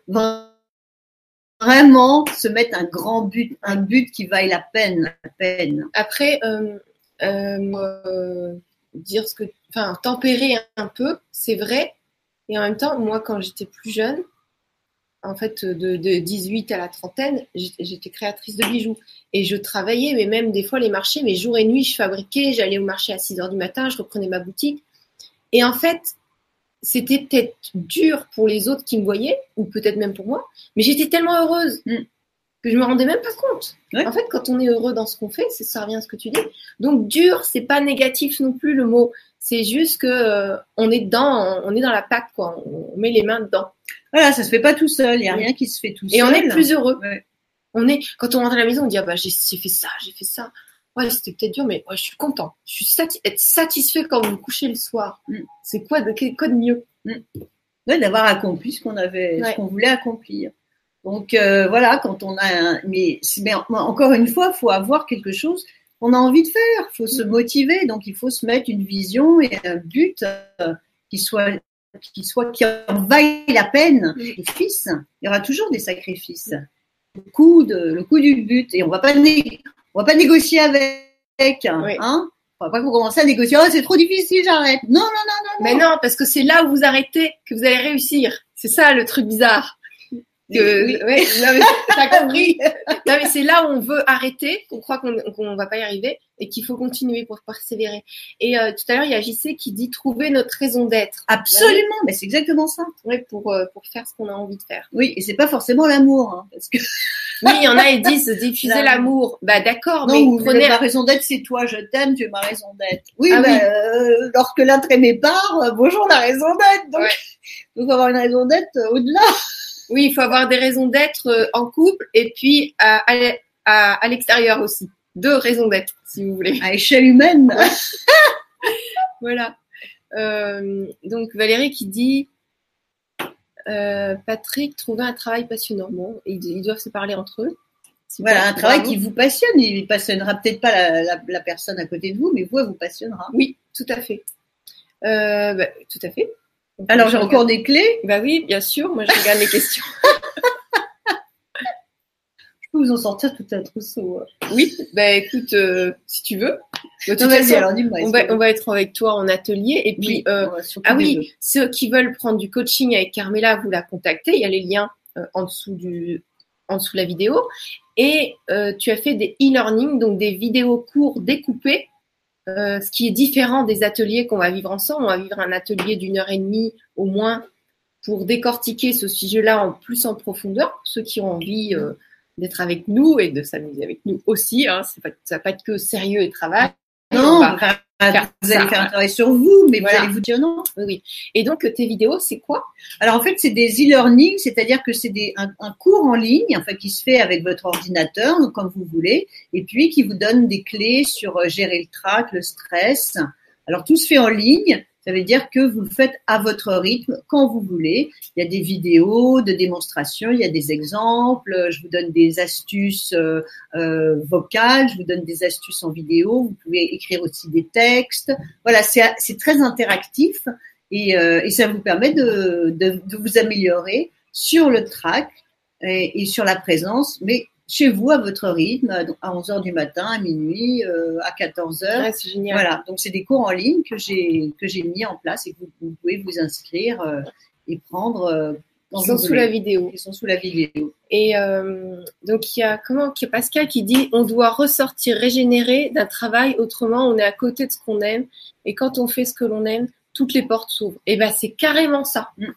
B: vraiment se mettre un grand but, un but qui vaille la peine, la peine.
A: Après, euh, euh, dire ce que, enfin, tempérer un peu, c'est vrai. Et en même temps, moi, quand j'étais plus jeune, en fait, de, de 18 à la trentaine, j'étais créatrice de bijoux. Et je travaillais, mais même des fois les marchés, mais jour et nuit, je fabriquais, j'allais au marché à 6 heures du matin, je reprenais ma boutique. Et en fait, c'était peut-être dur pour les autres qui me voyaient, ou peut-être même pour moi, mais j'étais tellement heureuse mm. que je me rendais même pas compte. En fait, quand on est heureux dans ce qu'on fait, c'est ça revient à ce que tu dis. Donc dur, c'est pas négatif non plus le mot. C'est juste que euh, on est dedans, on est dans la pâte, quoi. On, met les mains dedans.
B: Voilà, ça se fait pas tout seul. Il y a rien qui se fait tout seul.
A: Et on est plus heureux. On est quand on rentre à la maison, on dit ah bah j'ai fait ça, j'ai fait ça. Ouais, c'était peut-être dur, mais ouais, je suis content. Je suis être satisfait quand vous vous couchez le soir. Mm. C'est quoi de quoi de mieux?
B: Mm. d'avoir accompli ce qu'on avait, ce qu'on voulait accomplir. Donc euh, voilà, quand on a, un, mais, mais encore une fois, faut avoir quelque chose on a envie de faire. Il faut se mm. motiver, donc il faut se mettre une vision et un but euh, qui soit qui soit qui en vaille la peine. Les fils, il y aura toujours des sacrifices. Le coût de le coût du but et on va pas on va pas négocier avec. Hein on va pas commencer à négocier. Oh, c'est trop difficile, j'arrête. Non, non, non, non.
A: Mais non, parce que c'est là où vous arrêtez que vous allez réussir. C'est ça le truc bizarre. Que, oui, oui. t'as compris. non, mais c'est là où on veut arrêter, qu'on croit qu'on qu'on va pas y arriver et qu'il faut continuer pour persévérer. Et euh, tout à l'heure, il y a JC qui dit trouver notre raison d'être.
B: Absolument, mais c'est exactement ça.
A: Oui, pour euh, pour faire ce qu'on a envie de faire.
B: Oui, et c'est pas forcément l'amour, hein, parce que.
A: oui, il y en a ils disent diffuser l'amour. Bah d'accord,
B: mais prenez ma raison d'être, c'est toi, je t'aime, tu es ma raison d'être. Oui, ah, bah, oui. Euh, lorsque part, euh, bonjour la raison d'être. Donc, il faut avoir une raison d'être au-delà.
A: Oui, il faut avoir des raisons d'être euh, en couple et puis à, à, à l'extérieur aussi. Deux raisons d'être, si vous voulez.
B: À échelle humaine.
A: voilà. Euh, donc Valérie qui dit euh, Patrick trouvait un travail passionnant. Bon, ils, doivent se parler entre eux.
B: Voilà, un travail qui vous passionne. Il passionnera peut-être pas la, personne à côté de vous, mais vous, elle vous passionnera.
A: Oui, tout à fait. Euh, bah, tout à fait.
B: Alors, j'ai encore des clés
A: Bah oui, bien sûr. Moi, je regarde les questions.
B: je peux vous en sortir tout un trousseau.
A: Hein. Oui, bah écoute, euh, si tu veux. De toute façon, alors, on, va, on va être avec toi en atelier. Et puis, euh, ah oui, ceux qui veulent prendre du coaching avec Carmela, vous la contactez. Il y a les liens en dessous du, en dessous de la vidéo. Et euh, tu as fait des e-learning, donc des vidéos courts découpées, euh, ce qui est différent des ateliers qu'on va vivre ensemble. On va vivre un atelier d'une heure et demie au moins pour décortiquer ce sujet-là en plus en profondeur, pour ceux qui ont envie euh, d'être avec nous et de s'amuser avec nous aussi. Hein. Ça va pas être que sérieux et travail.
B: Non, vous allez faire un travail sur vous, mais vous allez vous dire non.
A: Oui. Et donc, tes vidéos, c'est quoi?
B: Alors, en fait, c'est des e-learning, c'est-à-dire que c'est un, un, cours en ligne, enfin, qui se fait avec votre ordinateur, donc comme vous voulez, et puis qui vous donne des clés sur euh, gérer le trac, le stress. Alors, tout se fait en ligne. Ça veut dire que vous le faites à votre rythme, quand vous voulez. Il y a des vidéos de démonstration, il y a des exemples, je vous donne des astuces euh, euh, vocales, je vous donne des astuces en vidéo, vous pouvez écrire aussi des textes. Voilà, c'est très interactif et, euh, et, ça vous permet de, vous améliorer sur le track et, et sur la présence, mais chez vous à votre rythme, à 11 h du matin, à minuit, euh, à 14 h
A: c'est génial.
B: Voilà, donc c'est des cours en ligne que j'ai que j'ai mis en place et que vous, pouvez vous inscrire euh, et prendre. Euh,
A: ils sont sous la vidéo.
B: Ils sont sous la vidéo.
A: Et euh, donc il y a comment il y a Pascal qui dit on doit ressortir régénéré d'un travail autrement on est à côté de ce qu'on aime et quand on fait ce que l'on aime toutes les portes s'ouvrent. Et eh ben c'est carrément ça. Mm.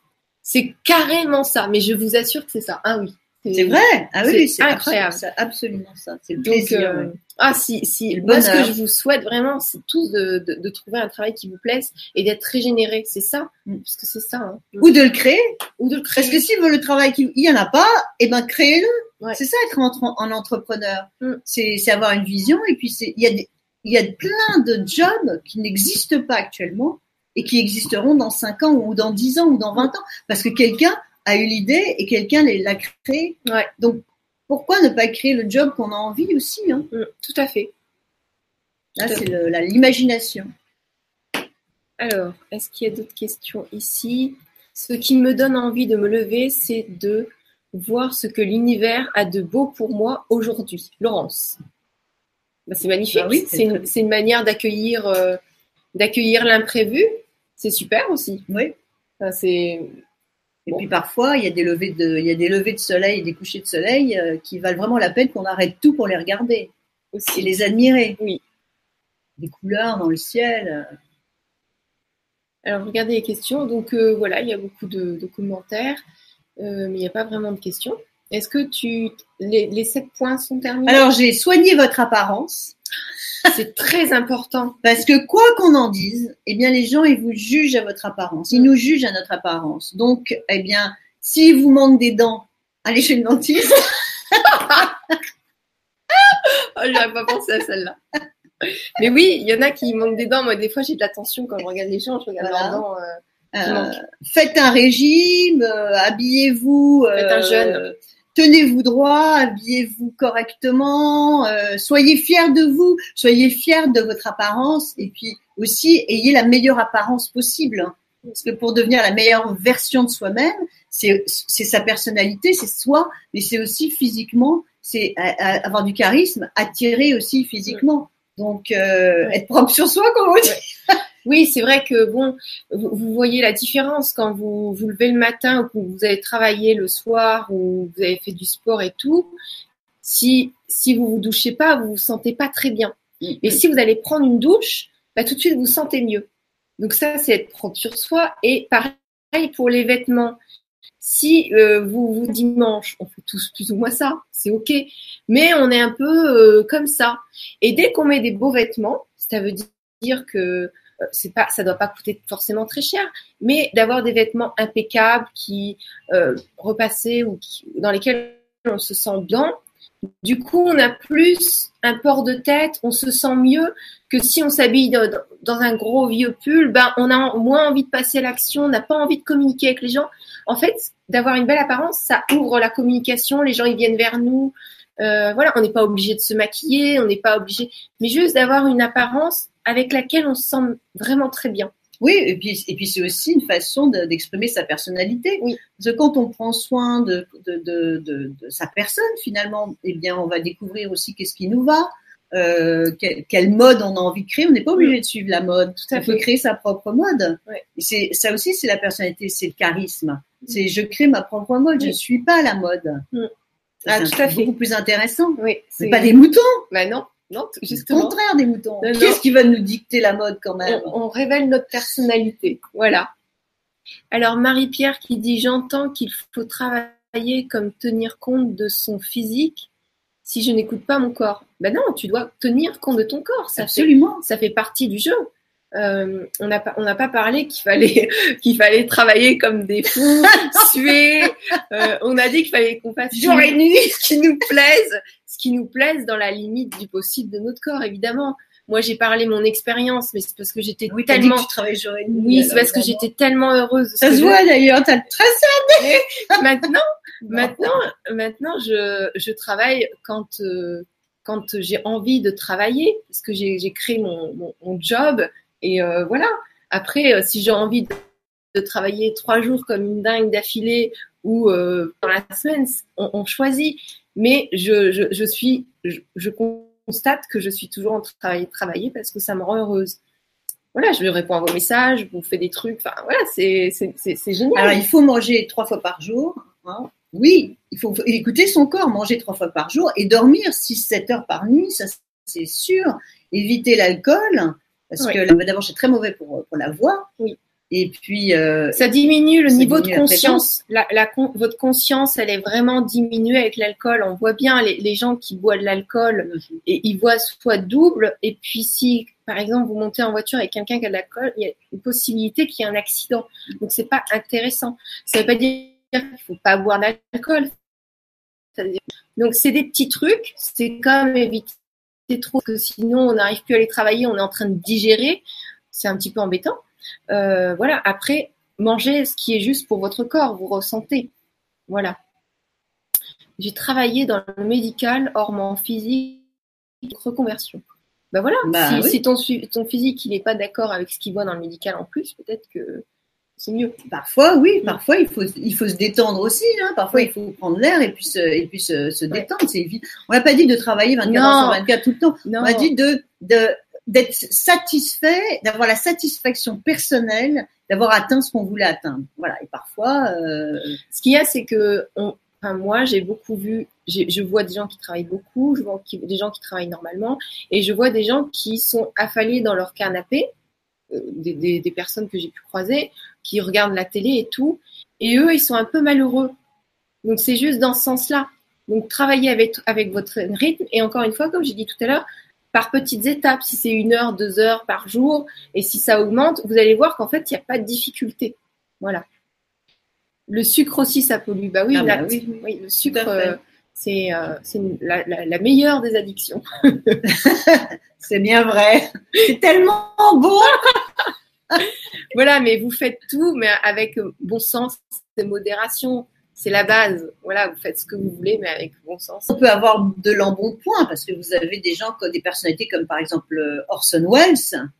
A: C'est carrément ça. Mais je vous assure que c'est ça. Ah oui.
B: C'est vrai. Ah oui, c'est incroyable. C'est absolument ça. C'est le plaisir.
A: Euh, ah si, si. Moi, ce que je vous souhaite vraiment, c'est tous de, de, de, trouver un travail qui vous plaise et d'être régénéré. C'est ça, mm. parce que c'est ça. Hein.
B: Ou de le créer. Ou de le créer. Parce que si le travail qui, il y en a pas, eh ben créez-le. C'est ça être en, en entrepreneur. Mm. C'est avoir une vision et puis c'est il y a des, il y a plein de jobs qui n'existent pas actuellement et qui existeront dans 5 ans ou dans 10 ans ou dans 20 ans parce que quelqu'un a eu l'idée et quelqu'un l'a créé.
A: Ouais.
B: Donc, pourquoi ne pas créer le job qu'on a envie aussi hein?
A: Mm, Tout à fait.
B: Là, c'est l'imagination.
A: Alors, est-ce qu'il y a d'autres questions ici? Ce qui me donne envie de me lever, c'est de voir ce que l'univers a de beau pour moi aujourd'hui. Laurence. Bah, c'est magnifique. Ah c'est une, une, manière d'accueillir euh, d'accueillir l'imprévu. C'est super aussi.
B: Oui.
A: c'est
B: et puis parfois, il y a des levées de, il y a des levées de soleil des couchers de soleil euh, qui valent vraiment la peine qu'on arrête tout pour les regarder
A: aussi.
B: et les admirer.
A: Oui.
B: Des couleurs dans le ciel.
A: Alors regardez les questions. Donc euh, voilà, il y a beaucoup de, commentaires, euh, mais il n'y a pas vraiment de questions. Est-ce que tu les, les sept points sont terminés?
B: Alors j'ai soigné votre apparence.
A: C'est très important.
B: Parce que quoi qu'on en dise, eh bien, les gens, ils vous jugent à votre apparence. Ils nous jugent à notre apparence. Donc, eh bien, si vous manque des dents, allez chez le dentiste.
A: oh, j'aurais pas pensé à celle-là. Mais oui, il y en a qui manquent des dents. Moi, des fois, j'ai de la tension quand je regarde les gens. Je regarde leurs dents. Euh,
B: euh, faites un régime, euh, habillez-vous.
A: Faites un jeûne
B: tenez-vous droit, habillez-vous correctement, euh, soyez fiers de vous, soyez fiers de votre apparence et puis aussi ayez la meilleure apparence possible. Hein. Parce que pour devenir la meilleure version de soi-même, c'est sa personnalité, c'est soi, mais c'est aussi physiquement, c'est avoir du charisme, attirer aussi physiquement. Donc, euh, être propre sur soi, comme on dit.
A: Oui, c'est vrai que bon, vous, voyez la différence quand vous vous levez le matin ou que vous avez travaillé le soir ou vous avez fait du sport et tout. Si si vous vous douchez pas, vous vous sentez pas très bien. Et mm-hmm. si vous allez prendre une douche, bah tout de suite vous, vous sentez mieux. Donc ça, c'est être propre sur soi. Et pareil pour les vêtements. Si euh, vous vous dimanche, on fait tous plus ou moins ça, c'est ok. Mais on est un peu euh, comme ça. Et dès qu'on met des beaux vêtements, ça veut dire que c'est pas, ça doit pas coûter forcément très cher, mais d'avoir des vêtements impeccables qui euh, repassés ou dans lesquels on se sent bien. Du coup, on a plus un port de tête, on se sent mieux que si on s'habille dans, un gros vieux pull. Ben, on a moins envie de passer à l'action, on n'a pas envie de communiquer avec les gens. En fait, d'avoir une belle apparence, ça ouvre la communication. Les gens ils viennent vers nous Euh, voilà, on n'est pas obligé de se maquiller, on n'est pas obligé, mais juste d'avoir une apparence avec laquelle on se sent vraiment très bien.
B: Oui, et puis, et puis c'est aussi une façon d'exprimer sa personnalité.
A: Oui.
B: Parce que quand on prend soin de, de, de, sa personne, finalement, eh bien, on va découvrir aussi qu'est-ce qui nous va, euh, quelle, quelle, mode on a envie de créer. On n'est pas obligé de suivre la mode.
A: Tout
B: on peut créer sa propre mode.
A: Oui.
B: C'est ça aussi, c'est la personnalité, c'est le charisme. C'est je crée ma propre mode. Je suis pas la mode.
A: Mm. Ah,
B: c'est
A: tout à fait.
B: beaucoup plus intéressant.
A: Oui,
B: C'est pas des moutons.
A: Bah non, non,
B: contraire des moutons. Qu'est-ce qui va nous dicter la mode quand même
A: on, on révèle notre personnalité. Voilà. Alors Marie-Pierre qui dit j'entends qu'il faut travailler comme tenir compte de son physique si je n'écoute pas mon corps. Ben non, tu dois tenir compte de ton corps. Ça fait,
B: Absolument.
A: ça fait partie du jeu. Euh, on n'a pas, on n'a pas parlé qu'il fallait, qu'il fallait travailler comme des fous, suer. Euh, on a dit qu'il fallait qu'on fasse jour et nuit ce qui nous plaise, ce qui nous plaise dans la limite du possible de notre corps, évidemment. Moi, j'ai parlé mon expérience, mais c'est parce que j'étais
B: Oui, dit
A: tellement,
B: que tu travailles jour et nuit.
A: oui, c'est parce que j'étais tellement heureuse.
B: Ça se voit d'ailleurs, t'as tracé.
A: Maintenant, maintenant, maintenant, je, je travaille quand, euh, quand j'ai envie de travailler, parce que j'ai j'ai créé mon, mon, mon job. Et euh, voilà. Après, euh, si j'ai envie de, travailler trois jours comme une dingue d'affilée ou euh, dans la semaine, on, choisit. Mais je, je, je constate que je suis toujours en train de travailler parce que ça me rend heureuse. Voilà, je réponds à vos messages, vous fais des trucs. Enfin, voilà, c'est génial.
B: Alors, il faut manger trois fois par jour. hein. Oui, il faut faut écouter son corps, manger trois fois par jour et dormir 6-7 heures par nuit, ça c'est sûr. Éviter l'alcool, parce
A: Oui.
B: que d'abord c'est très mauvais pour, pour la voix.
A: Oui.
B: Et puis, euh,
A: Ça diminue le
B: Ça
A: niveau de
B: diminue
A: conscience. La, la con- votre conscience, elle est vraiment diminuée avec l'alcool. On voit bien les, les gens qui boivent de l'alcool et ils voient soit double. Et puis si, par exemple, vous montez en voiture avec quelqu'un qui a de l'alcool, il y a une possibilité qu'il y ait un accident. Donc c'est pas intéressant. Ça veut pas dire qu'il faut pas boire d'alcool. Donc c'est des petits trucs. C'est comme éviter trop, que sinon on n'arrive plus à aller travailler. On est en train de digérer. C'est un petit peu embêtant. Euh, voilà. Après, mangez ce qui est juste pour votre corps, vous ressentez. Voilà. J'ai travaillé dans le médical, hors mon physique, reconversion. Ben voilà,
B: Bah
A: si,
B: oui.
A: si ton, ton physique il n'est pas d'accord avec ce qu'il voit dans le médical en plus, peut-être que c'est mieux.
B: parfois, oui, parfois il faut, il faut se détendre aussi. Hein. Parfois,
A: Oui.
B: il faut prendre l'air et puis se, et puis se, se détendre. C'est évident. On n'a pas dit de travailler 24
A: Non.
B: heures sur 24 tout le temps.
A: Non,
B: On a dit de, de d'être satisfait, d'avoir la satisfaction personnelle, d'avoir atteint ce qu'on voulait atteindre. Voilà. Et parfois, euh,
A: ce qu'il y a, c'est que on, enfin, moi, j'ai beaucoup vu, je vois des gens qui travaillent beaucoup, je vois qui- des gens qui travaillent normalement, et je vois des gens qui sont affalés dans leur canapé, des, des, des personnes que j'ai pu croiser, qui regardent la télé et tout, et eux, ils sont un peu malheureux. Donc c'est juste dans ce sens-là. Donc travaillez avec, avec votre rythme, et encore une fois, comme j'ai dit tout à l'heure, par petites étapes. Si c'est une heure, deux heures par jour, et si ça augmente, vous allez voir qu'en fait, il n'y a pas de difficulté. Voilà. Le sucre aussi, ça pollue. Bah oui,
B: Ah bah
A: la-
B: oui.
A: oui, le sucre, euh, c'est euh, la meilleure des addictions.
B: c'est bien vrai. C'est tellement beau.
A: Voilà, mais vous faites tout, mais avec bon sens et modération. C'est la base. Voilà, vous faites ce que vous voulez, mais avec bon sens.
B: On peut avoir de l'embonpoint parce que vous avez des gens, des personnalités comme par exemple euh, Orson Welles.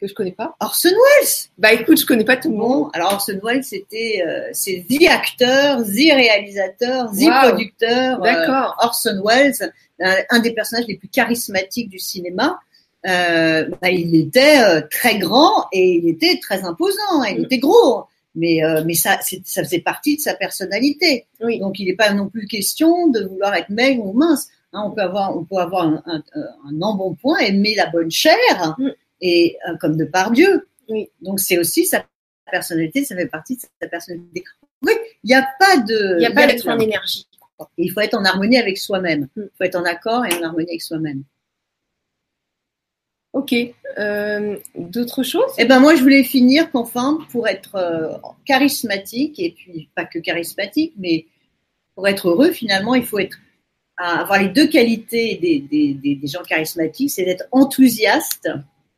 A: Que je connais pas.
B: Orson Welles.
A: Bah écoute, je connais pas tout le monde.
B: Alors Orson Welles, c'était euh, c'est the acteur, the réalisateur, the
A: Wow.
B: producteur. euh,
A: D'accord.
B: Orson Welles, un, un des personnages les plus charismatiques du cinéma. Euh, bah, il était euh, très grand et il était très imposant. Il
A: Mm.
B: était gros, mais euh, mais ça ça faisait partie de sa personnalité.
A: Oui.
B: Donc il n'est pas non plus question de vouloir être maigre ou mince. Hein, on peut avoir on peut avoir un, un, un embonpoint, aimer la bonne chair
A: Mm.
B: Et euh, comme de par Dieu.
A: Oui.
B: Donc c'est aussi sa personnalité, ça fait partie de sa personnalité. Oui, il n'y a pas de.
A: Il n'y a pas d'être en énergie.
B: et il faut être en harmonie avec soi-même.
A: Mm.
B: Il faut être en accord et en harmonie avec soi-même.
A: Ok. Euh, D'autres choses?
B: Eh ben moi, je voulais finir qu'enfin, pour être euh, charismatique, et puis pas que charismatique, mais pour être heureux, finalement, il faut être avoir les deux qualités des, des, des, des gens charismatiques, c'est d'être enthousiaste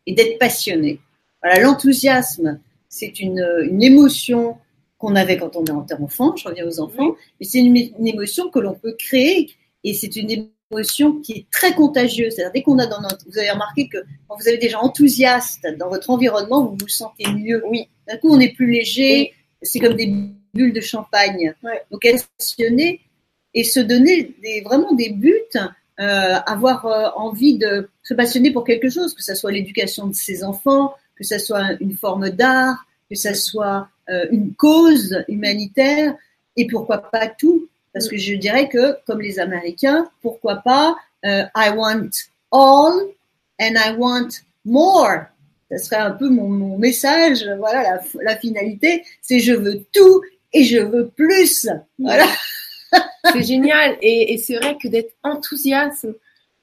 B: et d'être passionné. Voilà, l'enthousiasme, c'est une, une émotion qu'on avait quand on était enfant, je reviens aux enfants, mais c'est une, une émotion que l'on peut créer et c'est une émotion qui est très contagieuse. C'est-à-dire dès qu'on a dans notre, vous avez remarqué que quand vous avez des gens enthousiastes dans votre environnement, vous vous sentez mieux.
A: Oui.
B: D'un coup, on est plus léger. C'est comme des bulles de champagne.
A: Ouais.
B: Donc, être passionné et se donner des, vraiment des buts, euh, avoir euh, envie de se passionner pour quelque chose, que ce soit l'éducation de ses enfants, que ce soit une forme d'art, que ce soit euh, une cause humanitaire, et pourquoi pas tout. Parce que je dirais que, comme les Américains, pourquoi pas euh, I want all and I want more. Ça serait un peu mon, mon message, voilà, la, la finalité, c'est je veux tout et je veux plus. Voilà.
A: C'est génial. Et, et c'est vrai que d'être enthousiaste.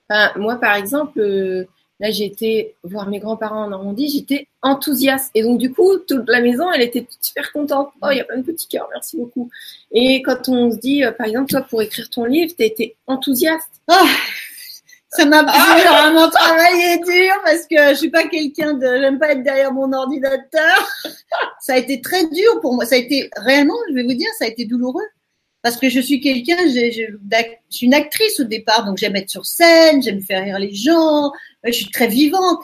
A: Enfin, moi, par exemple, euh, là, j'étais voir mes grands-parents en Normandie, j'étais enthousiaste. Et donc, du coup, toute la maison, elle était super contente. Oh, il y a plein de petits cœurs, merci beaucoup. Et quand on se dit, euh, par exemple, toi, pour écrire ton livre, tu été enthousiaste.
B: Ah, ça m'a ah, vraiment travaillé dur parce que je suis pas quelqu'un de, j'aime pas être derrière mon ordinateur. ça a été très dur pour moi. Ça a été réellement, je vais vous dire, ça a été douloureux parce que je suis quelqu'un, je, je, je, suis une actrice au départ, donc j'aime être sur scène, j'aime faire rire les gens, je suis très vivante.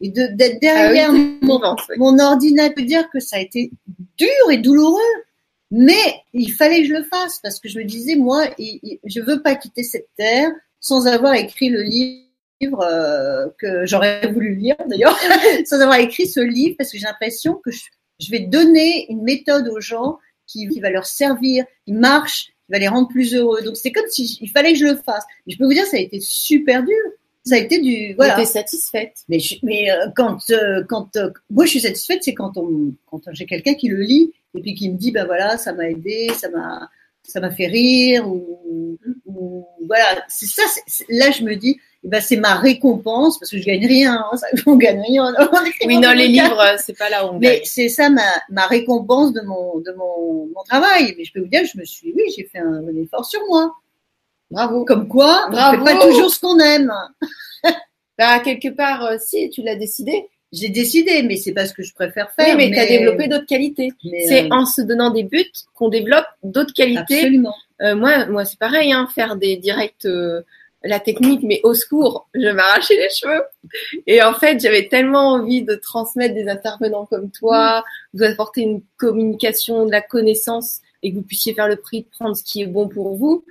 B: Et d'être derrière
A: Ah oui,
B: mon,
A: vivante, oui.
B: mon ordinateur, dire que ça a été dur et douloureux, mais il fallait que je le fasse parce que je me disais, moi, il- il- je veux pas quitter cette terre sans avoir écrit le livre euh, que j'aurais voulu lire d'ailleurs, sans avoir écrit ce livre parce que j'ai l'impression que je, je vais donner une méthode aux gens qui, qui va leur servir, qui marche, qui va les rendre plus heureux. Donc c'est comme si il fallait que je le fasse. Mais je peux vous dire, ça a été super dur. Ça a été du voilà.
A: Satisfaite.
B: Mais, je- mais euh, quand, euh, quand euh, moi je suis satisfaite, c'est quand on, quand j'ai quelqu'un qui le lit et puis qui me dit, bah voilà, ça m'a aidé, ça m'a, ça m'a fait rire ou, ou voilà. C'est ça. c'est- c'est- là, je me dis, eh ben c'est ma récompense parce que je gagne rien. Hein, ça, on gagne rien.
A: Oui, non, les livres, euh, c'est pas là où on
B: Mais c'est ça ma, ma récompense de mon, de mon, mon travail. Mais je peux vous dire, je me suis, oui, j'ai fait un, un effort sur moi.
A: Bravo.
B: Comme quoi,
A: Bravo.
B: on fait pas toujours ce qu'on aime.
A: Bah, quelque part, euh, si, tu l'as décidé.
B: J'ai décidé, mais c'est pas ce que je préfère
A: Oui,
B: faire.
A: mais, tu as développé d'autres qualités.
B: mais,
A: C'est
B: euh,
A: en se donnant des buts qu'on développe d'autres qualités.
B: Absolument.
A: Euh, moi, moi c'est pareil, hein, faire des directs, euh, la technique, mais au secours, je m'arrachais les cheveux. Et en fait, j'avais tellement envie de transmettre des intervenants comme toi, vous apporter une communication, de la connaissance, et que vous puissiez faire le prix de prendre ce qui est bon pour vous.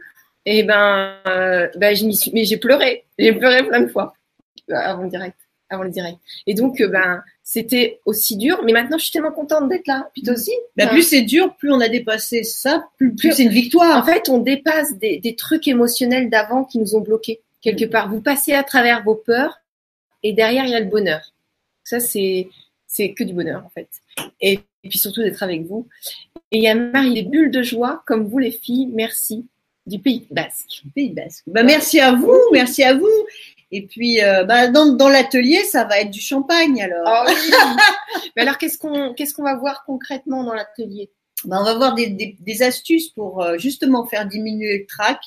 A: Et ben, euh, ben je m'y suis, mais j'ai pleuré, j'ai pleuré plein de fois euh, avant le direct, avant le direct. Et donc, euh, ben, c'était aussi dur, mais maintenant, je suis tellement contente d'être là. Puis toi aussi. Enfin,
B: plus c'est dur, plus on a dépassé ça, plus, c'est une
A: en
B: victoire.
A: fait, on dépasse des, des trucs émotionnels d'avant qui nous ont bloqués. Quelque part, vous passez à travers vos peurs et derrière, il y a le bonheur. Ça, c'est, c'est que du bonheur, en fait. Et, et puis surtout d'être avec vous. Et il y a Marie, des bulles de joie, comme vous, les filles. Merci. Du Pays Basque.
B: Pays Basque. Bah, merci à vous, merci à vous. Et puis, euh, bah, dans, dans l'atelier, ça va être du champagne alors.
A: Ah oui. Mais alors, qu'est-ce qu'on, qu'est-ce qu'on va voir concrètement dans l'atelier?
B: Bah, on va voir des, des, des astuces pour euh, justement faire diminuer le trac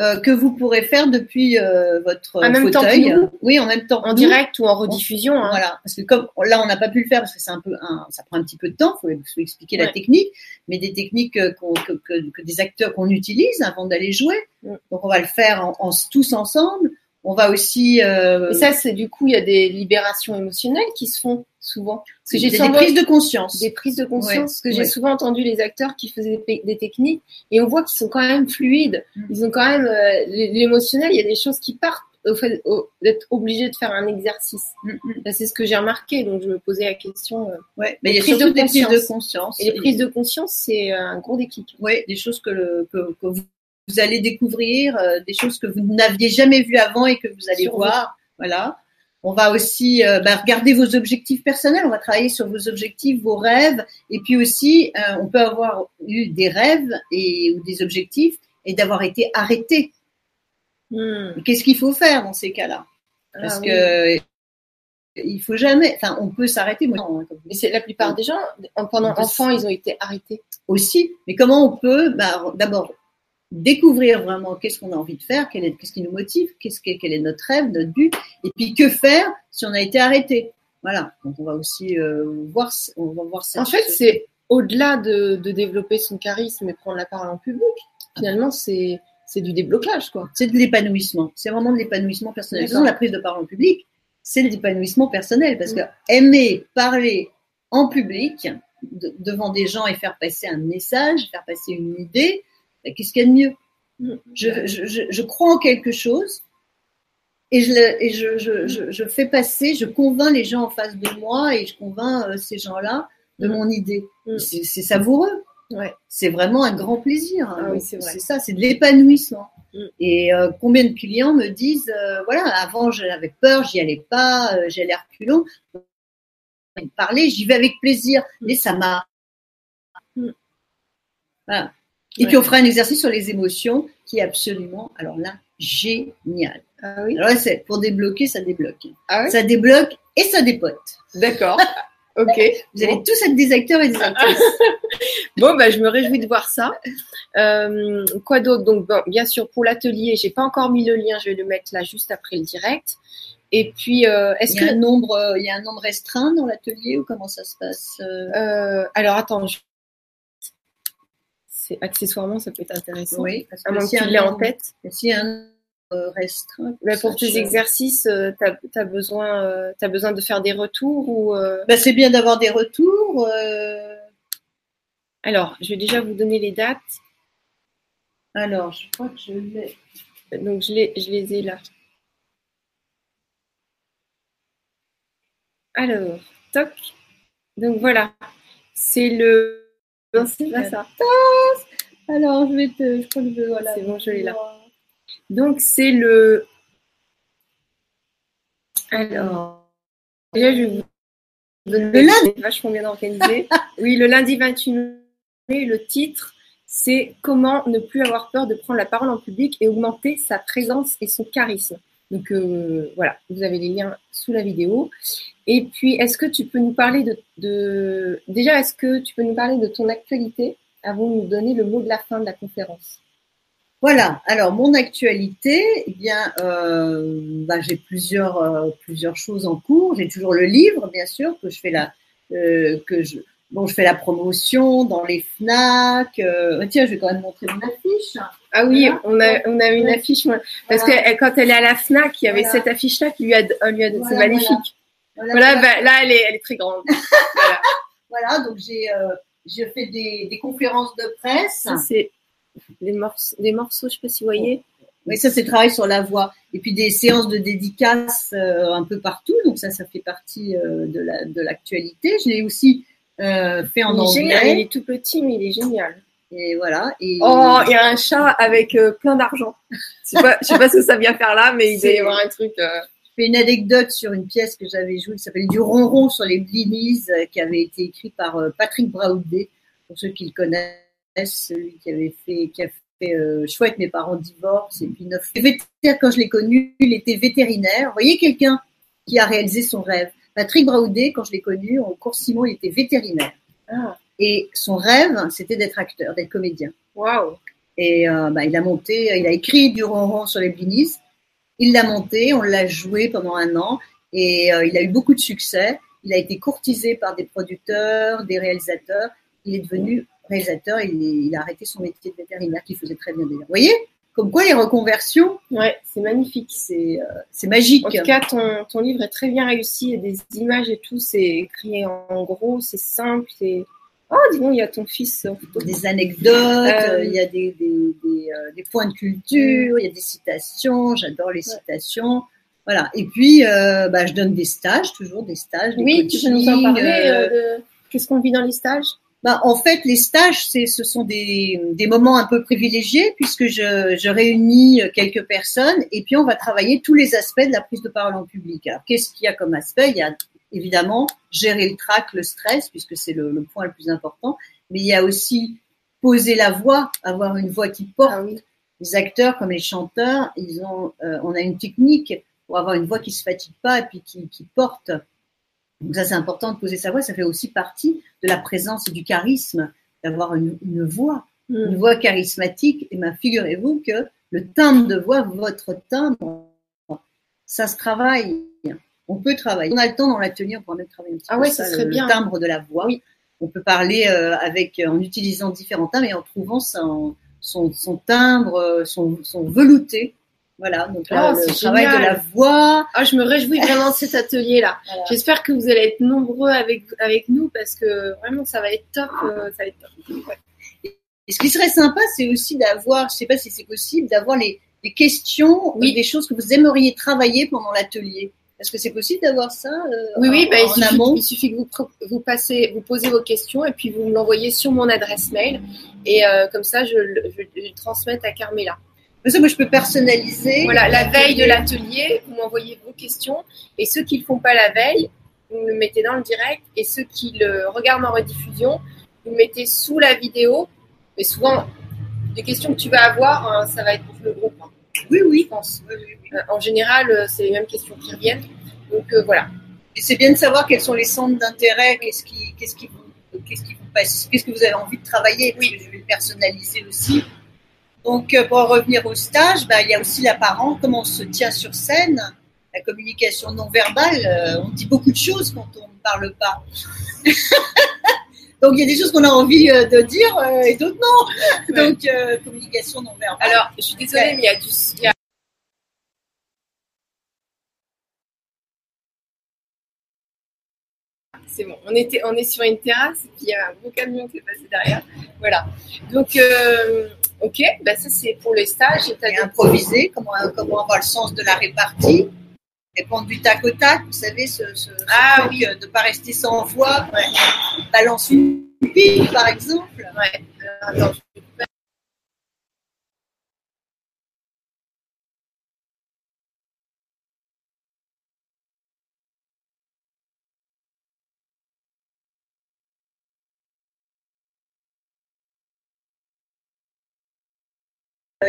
B: euh, que vous pourrez faire depuis euh, votre
A: En même temps que
B: fauteuil.
A: nous?
B: Oui, en même temps.
A: En direct ou en rediffusion, hein.
B: Voilà, parce que comme là on n'a pas pu le faire parce que c'est un peu, un, ça prend un petit peu de temps, faut, faut expliquer la technique, mais des techniques qu'on- que, que, que des acteurs qu'on utilise avant d'aller jouer. Donc on va le faire en, en- tous ensemble. On va aussi euh,
A: Et ça, c'est du coup, il y a des libérations émotionnelles qui se font souvent. Parce que j'ai
B: des,
A: souvent-
B: des prises de conscience.
A: des prises de conscience.
B: Ouais,
A: parce que j'ai souvent entendu les acteurs qui faisaient des, techniques et on voit qu'ils sont quand même fluides.
B: Mm.
A: Ils ont quand même euh, l'émotionnel. Il y a des choses qui partent au fait au- d'être obligé de faire un exercice.
B: Mm, mm.
A: C'est ce que j'ai remarqué. Donc, je me posais la question. euh.
B: Ouais, mais il y a
A: prises
B: surtout
A: de
B: des prises de
A: conscience. Et les prises de conscience, c'est euh, un gros déclic.
B: Ouais, des choses que, le, que, que vous, allez découvrir, euh, des choses que vous n'aviez jamais vues avant et que vous allez
A: Sur vous.
B: voir. Voilà. On va aussi euh, bah, regarder vos objectifs personnels. On va travailler sur vos objectifs, vos rêves, et puis aussi, euh, on peut avoir eu des rêves et ou des objectifs et d'avoir été arrêté.
A: Hmm.
B: Qu'est-ce qu'il faut faire dans ces cas-là? Parce
A: Ah oui.
B: que il faut jamais. Enfin, on peut s'arrêter. Hein,
A: Mais c'est la plupart des gens, en- pendant enfants, ils ont été arrêtés.
B: aussi. Mais comment on peut bah, d'abord découvrir vraiment qu'est-ce qu'on a envie de faire, qu'est-ce qui nous motive, qu'est-ce que, quel est notre rêve, notre but, et puis que faire si on a été arrêté. Voilà. Donc on va aussi euh, voir, on va voir cette
A: En fait, c'est au-delà de, de développer son charisme et prendre la parole en public. Finalement, c'est c'est du déblocage, quoi.
B: C'est de l'épanouissement. C'est vraiment de l'épanouissement personnel. La prise de parole en public, c'est de l'épanouissement personnel parce que aimer parler en public devant des gens et faire passer un message, faire passer une idée, qu'est-ce qu'il y a de mieux? Mm. je, je, je, crois en quelque chose et, je, et je, je, fais passer, je convainc les gens en face de moi et je convainc euh, ces gens-là de mm. mon idée. Mm. C'est savoureux.
A: Ouais.
B: C'est vraiment un grand plaisir.
A: Hein. Ah c'est
B: ça, c'est de l'épanouissement. Et euh, combien de clients me disent, euh, voilà, avant j'avais peur, j'y allais pas, j'allais reculons parler, j'y vais avec plaisir. Mais ça m'a. Voilà. Et puis on fera un exercice sur les émotions qui est absolument, alors là, génial.
A: Ah oui.
B: Alors là, c'est pour débloquer, ça débloque.
A: Ah
B: ça débloque et ça dépote.
A: D'accord. Ok.
B: Vous allez tous être des acteurs et des actrices.
A: bon, bah, je me réjouis de voir ça. Euh, quoi d'autre? Donc, bien sûr, pour l'atelier, j'ai pas encore mis le lien. Je vais le mettre là juste après le direct. Et puis, euh, est-ce
B: que nombre, euh, il y a un nombre restreint dans l'atelier ou comment ça se passe
A: euh? Alors attends, c'est accessoirement ça peut être intéressant.
B: Oui,
A: parce que si tu en tête.
B: A un restreint.
A: Mais pour tes exercices, tu as, besoin, as besoin de faire des retours ou
B: bah, c'est bien d'avoir des retours.
A: Alors, je vais déjà vous donner les dates.
B: Alors, je crois que je l'ai.
A: Donc je je les ai là. Alors, toc. Donc voilà, c'est le.
B: Alors, je vais te. Je crois que je. Voilà.
A: C'est bon, je l'ai là. Donc, c'est le. Alors, déjà, je vais vous
B: donner. Le lundi
A: Vachement bien organisé. oui, le lundi 28 mai, le titre, c'est Comment ne plus avoir peur de prendre la parole en public et augmenter sa présence et son charisme. Donc euh, voilà, vous avez les liens sous la vidéo. Et puis, est-ce que tu peux nous parler de, déjà, est-ce que tu peux nous parler de ton actualité avant de nous donner le mot de la fin de la conférence?
B: Voilà. Alors mon actualité, eh bien, euh, bah, j'ai plusieurs euh, plusieurs choses en cours. J'ai toujours le livre, bien sûr, que je fais je Bon, je fais la promotion dans les Fnac. Euh, tiens, je vais quand même montrer mon affiche.
A: Ah oui, on a on a une affiche parce que quand elle est à la Fnac, il y avait cette affiche là qui lui a lui a c'est magnifique. Voilà, bah, là elle est elle est très grande.
B: voilà. donc j'ai euh, je fais des, des conférences de presse.
A: C'est des morceaux des morceaux, je sais pas si vous voyez.
B: Oui, ça c'est travail sur la voix. Et puis des séances de dédicaces euh, un peu partout. Donc ça, ça fait partie euh, de la de l'actualité. Je l'ai aussi euh, fait en
A: il il est tout petit, mais il est génial.
B: Et voilà. Et...
A: Oh, il y a un chat avec euh, plein d'argent. Je sais pas, sais pas ce que ça vient faire là, mais il doit y avoir un truc. Euh.
B: Je fais une anecdote sur une pièce que j'avais jouée qui s'appelle Du ronron sur les blinis, qui avait été écrit par Patrick Braoudet, pour ceux qui le connaissent, celui qui avait fait, qui a fait chouette mes parents divorcent et puis neuf. Quand je l'ai connu, il était vétérinaire. Vous voyez quelqu'un qui a réalisé son rêve. Patrick Braoudet, quand je l'ai connu, en cours Simon, il était vétérinaire.
A: Ah.
B: Et son rêve, c'était d'être acteur, d'être comédien.
A: Waouh
B: Et euh, bah, il a monté, il a écrit du ronron sur les blinis. Il l'a monté, on l'a joué pendant un an et euh, il a eu beaucoup de succès. Il a été courtisé par des producteurs, des réalisateurs. Il est devenu réalisateur et il, a arrêté son métier de vétérinaire qu'il faisait très bien d'ailleurs. Vous voyez? Comme quoi les reconversions,
A: ouais, c'est magnifique,
B: c'est euh, c'est magique.
A: En tout cas, ton, ton livre est très bien réussi, il y a des images et tout, c'est écrit en gros, c'est simple, c'est oh dis donc, il y a ton fils.
B: Des anecdotes, euh, il y a des des, des, euh, des, points de culture, il y a des citations, j'adore les citations. Voilà. Et puis, euh, bah, je donne des stages, toujours des stages. Des
A: oui, tu peux nous en parler. Qu'est-ce qu'on vit dans les stages?
B: Bah, en fait, les stages, c'est, ce sont des, des moments un peu privilégiés puisque je, je réunis quelques personnes et puis on va travailler tous les aspects de la prise de parole en public. Alors, qu'est-ce qu'il y a comme aspect? Il y a évidemment gérer le trac, le stress, puisque c'est le, le, point le plus important, mais il y a aussi poser la voix, avoir une voix qui porte.
A: Ah oui.
B: Les acteurs comme les chanteurs, ils ont, euh, on a une technique pour avoir une voix qui se fatigue pas et puis qui, qui porte. Donc ça, c'est important de poser sa voix. Ça fait aussi partie de la présence et du charisme d'avoir une, une, voix, mm. une voix charismatique. Et ben, figurez-vous que le timbre de voix, votre timbre, ça se travaille. On peut travailler. On a le temps dans l'atelier, on pourra même travailler un petit
A: ah
B: peu
A: ouais, ça, serait
B: le,
A: bien.
B: timbre de la voix.
A: Oui.
B: On peut parler euh, avec, en utilisant différents timbres et en trouvant son, son, son timbre, son, son velouté. Voilà, donc là, le
A: c'est
B: travail de la voix.
A: Ah, je me réjouis vraiment de cet atelier-là.
B: Voilà.
A: J'espère que vous allez être nombreux avec, avec nous parce que vraiment, ça va être top. euh, ça va être top. Ouais.
B: Et ce qui serait sympa, c'est aussi d'avoir, je sais pas si c'est possible, d'avoir les, les questions,
A: Oui.
B: euh, des choses que vous aimeriez travailler pendant l'atelier. Est-ce que c'est possible d'avoir ça euh,
A: Oui, oui,
B: en,
A: bah, il, suffit,
B: amont?
A: il suffit que vous, vous, passez, vous posez vos questions et puis vous me l'envoyez sur mon adresse mail. Et euh, comme ça, je, le- je, je le transmette à Carmela.
B: Ça, moi, je peux personnaliser.
A: Voilà, la veille de l'atelier, vous m'envoyez vos questions. Et ceux qui ne le font pas la veille, vous le mettez dans le direct. Et ceux qui le regardent en rediffusion, vous le mettez sous la vidéo. Mais souvent, les questions que tu vas avoir, hein, ça va être pour le groupe. hein,
B: Oui, oui.
A: je pense.
B: Oui, oui, oui.
A: Euh, En général, euh, c'est les mêmes questions qui reviennent. Donc euh, voilà.
B: Et c'est bien de savoir quels sont les centres d'intérêt, qu'est-ce qui, qu'est-ce qui vous, qu'est-ce qui vous passe, qu'est-ce que vous avez envie de travailler, parce que je vais le personnaliser aussi. Donc, euh, pour en revenir au stage, bah, il y a aussi l'apparent, comment on se tient sur scène, la communication non verbale. euh, on dit beaucoup de choses quand on ne parle pas. Donc, il y a des choses qu'on a envie euh, de dire euh, et d'autres non.
A: Ouais.
B: Donc, euh, communication non verbale.
A: Alors, je suis désolée, mais il y a du. il y a- C'est bon, on, était, on est sur une terrasse et puis il y a un gros camion qui est passé derrière. Voilà. Donc, euh, ok, bah ça c'est pour les stages. Et
B: improviser, comment, comment avoir le sens de la répartie, répondre du tac au tac, vous savez, ce, ce, ce
A: Ah
B: truc euh, de ne pas rester sans voix, ouais. balance une pile par exemple.
A: Ouais. Alors,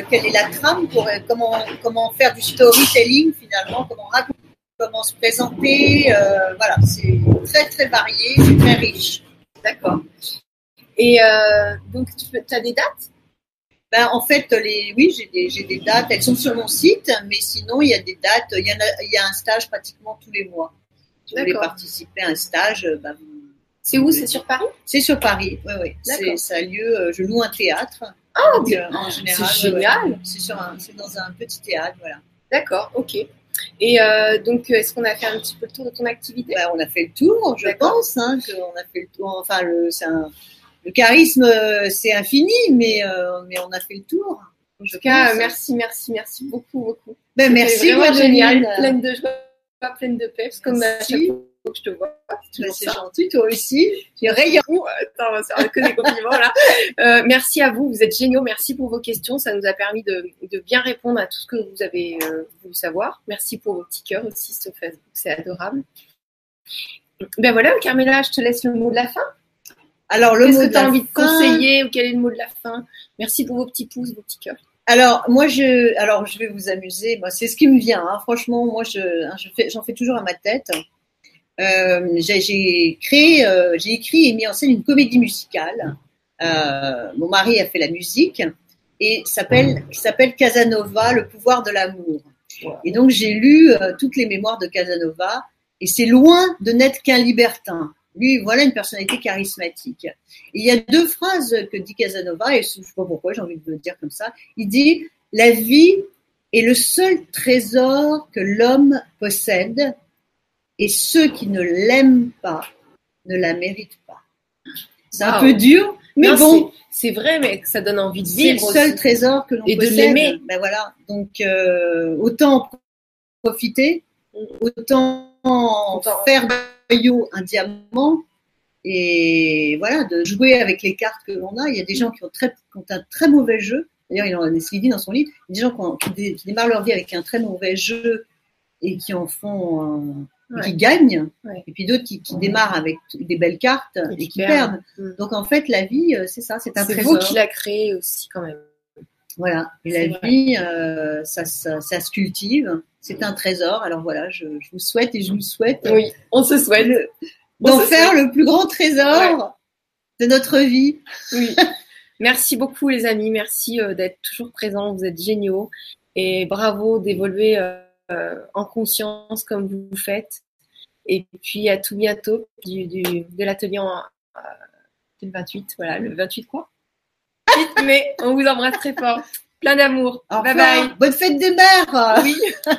B: quelle est la trame pour euh, comment, comment faire du storytelling finalement, comment raconter, comment se présenter, euh, voilà, c'est très très varié, c'est très riche.
A: D'accord. Et euh, donc, tu as des dates?
B: Ben, en fait, les, oui, j'ai des, des dates, elles sont sur mon site, mais sinon, il y a des dates, il y, en a, il y a un stage pratiquement tous les mois. Si vous voulez participer à un stage, euh, ben,
A: C'est où? C'est sur Paris?
B: C'est sur Paris, oui, oui. Ça a lieu, euh, je loue un théâtre. Donc, euh, en général,
A: c'est
B: ouais, ouais.
A: génial.
B: C'est, dans un petit théâtre, voilà.
A: D'accord, ok. Et euh, donc, est-ce qu'on a fait un petit peu le tour de ton activité?
B: Ben, on a fait le tour, je pense, hein, qu'on a fait le tour. Enfin, le, un- le charisme, euh, c'est infini, mais, euh, mais on a fait le tour.
A: En tout cas,
B: pense.
A: merci, merci, merci beaucoup, beaucoup.
B: Ben, merci,
A: vraiment génial, pleine de joie, pleine de peps, comme à
B: Merci.
A: Que je te vois. C'est
B: gentil, toi aussi. Tu.
A: Ouh, Attends, on va se faire que des compliments là. Euh, merci à vous, vous êtes géniaux. Merci pour vos questions. Ça nous a permis de, de bien répondre à tout ce que vous avez euh, voulu savoir. Merci pour vos petits cœurs aussi sur Facebook, c'est adorable. Ben voilà, Carmela, je te laisse le mot de la fin.
B: Alors, le
A: Qu'est-ce
B: mot
A: que tu as envie de conseiller ou quel est le mot de la fin? Merci pour vos petits pouces, vos petits cœurs.
B: Alors, moi, je, alors, je vais vous amuser. Moi, c'est ce qui me vient. hein. Franchement, moi, je, hein, je fais, j'en fais toujours à ma tête. Euh, j'ai, créé, euh, j'ai écrit et mis en scène une comédie musicale. Euh, mon mari a fait la musique et s'appelle, qui s'appelle Casanova, le pouvoir de l'amour. Et donc, j'ai lu euh, toutes les mémoires de Casanova et c'est loin de n'être qu'un libertin. Lui, voilà une personnalité charismatique. Et il y a deux phrases que dit Casanova, et je ne sais pas pourquoi j'ai envie de le dire comme ça. Il dit La vie est le seul trésor que l'homme possède, et ceux qui ne l'aiment pas ne la méritent pas. C'est un peu dur, mais
A: Non,
B: bon,
A: c'est vrai, mais ça donne envie de
B: c'est le
A: vivre.
B: seul
A: aussi.
B: trésor que l'on
A: Et de
B: possède.
A: l'aimer.
B: Ben voilà. Donc euh, autant en profiter, autant faire d'un un diamant. Et voilà, de jouer avec les cartes que l'on a. Il y a des gens qui ont, très, qui ont un très mauvais jeu. D'ailleurs, il en a dit dans son livre. Il y a des gens qui, ont- qui dé- qui démarrent leur vie avec un très mauvais jeu et qui en font, un- et qui gagnent.
A: Ouais.
B: Et puis d'autres qui, qui démarrent avec des belles cartes et,
A: qui
B: qui
A: perdent.
B: perdent. Donc en fait, la vie, euh, c'est ça, c'est un
A: C'est
B: trésor.
A: vous qui l'a créé aussi quand même.
B: Voilà. Et
A: C'est
B: la
A: vrai.
B: vie, euh, ça, ça, ça se cultive. C'est un trésor. Alors voilà, je, je vous souhaite et je vous souhaite
A: Oui, on se souhaite.
B: d'en faire
A: souhaite.
B: le plus grand trésor de notre vie.
A: Oui. Merci beaucoup les amis, merci euh, d'être toujours présents, vous êtes géniaux et bravo d'évoluer euh, en conscience comme vous le faites. Et puis à tout bientôt du, du- de l'atelier en- euh, le 28, voilà, le 28 quoi vite, mais on vous embrasse très fort. Plein d'amour. Bye bye.
B: Bonne fête des mères.
A: Oui.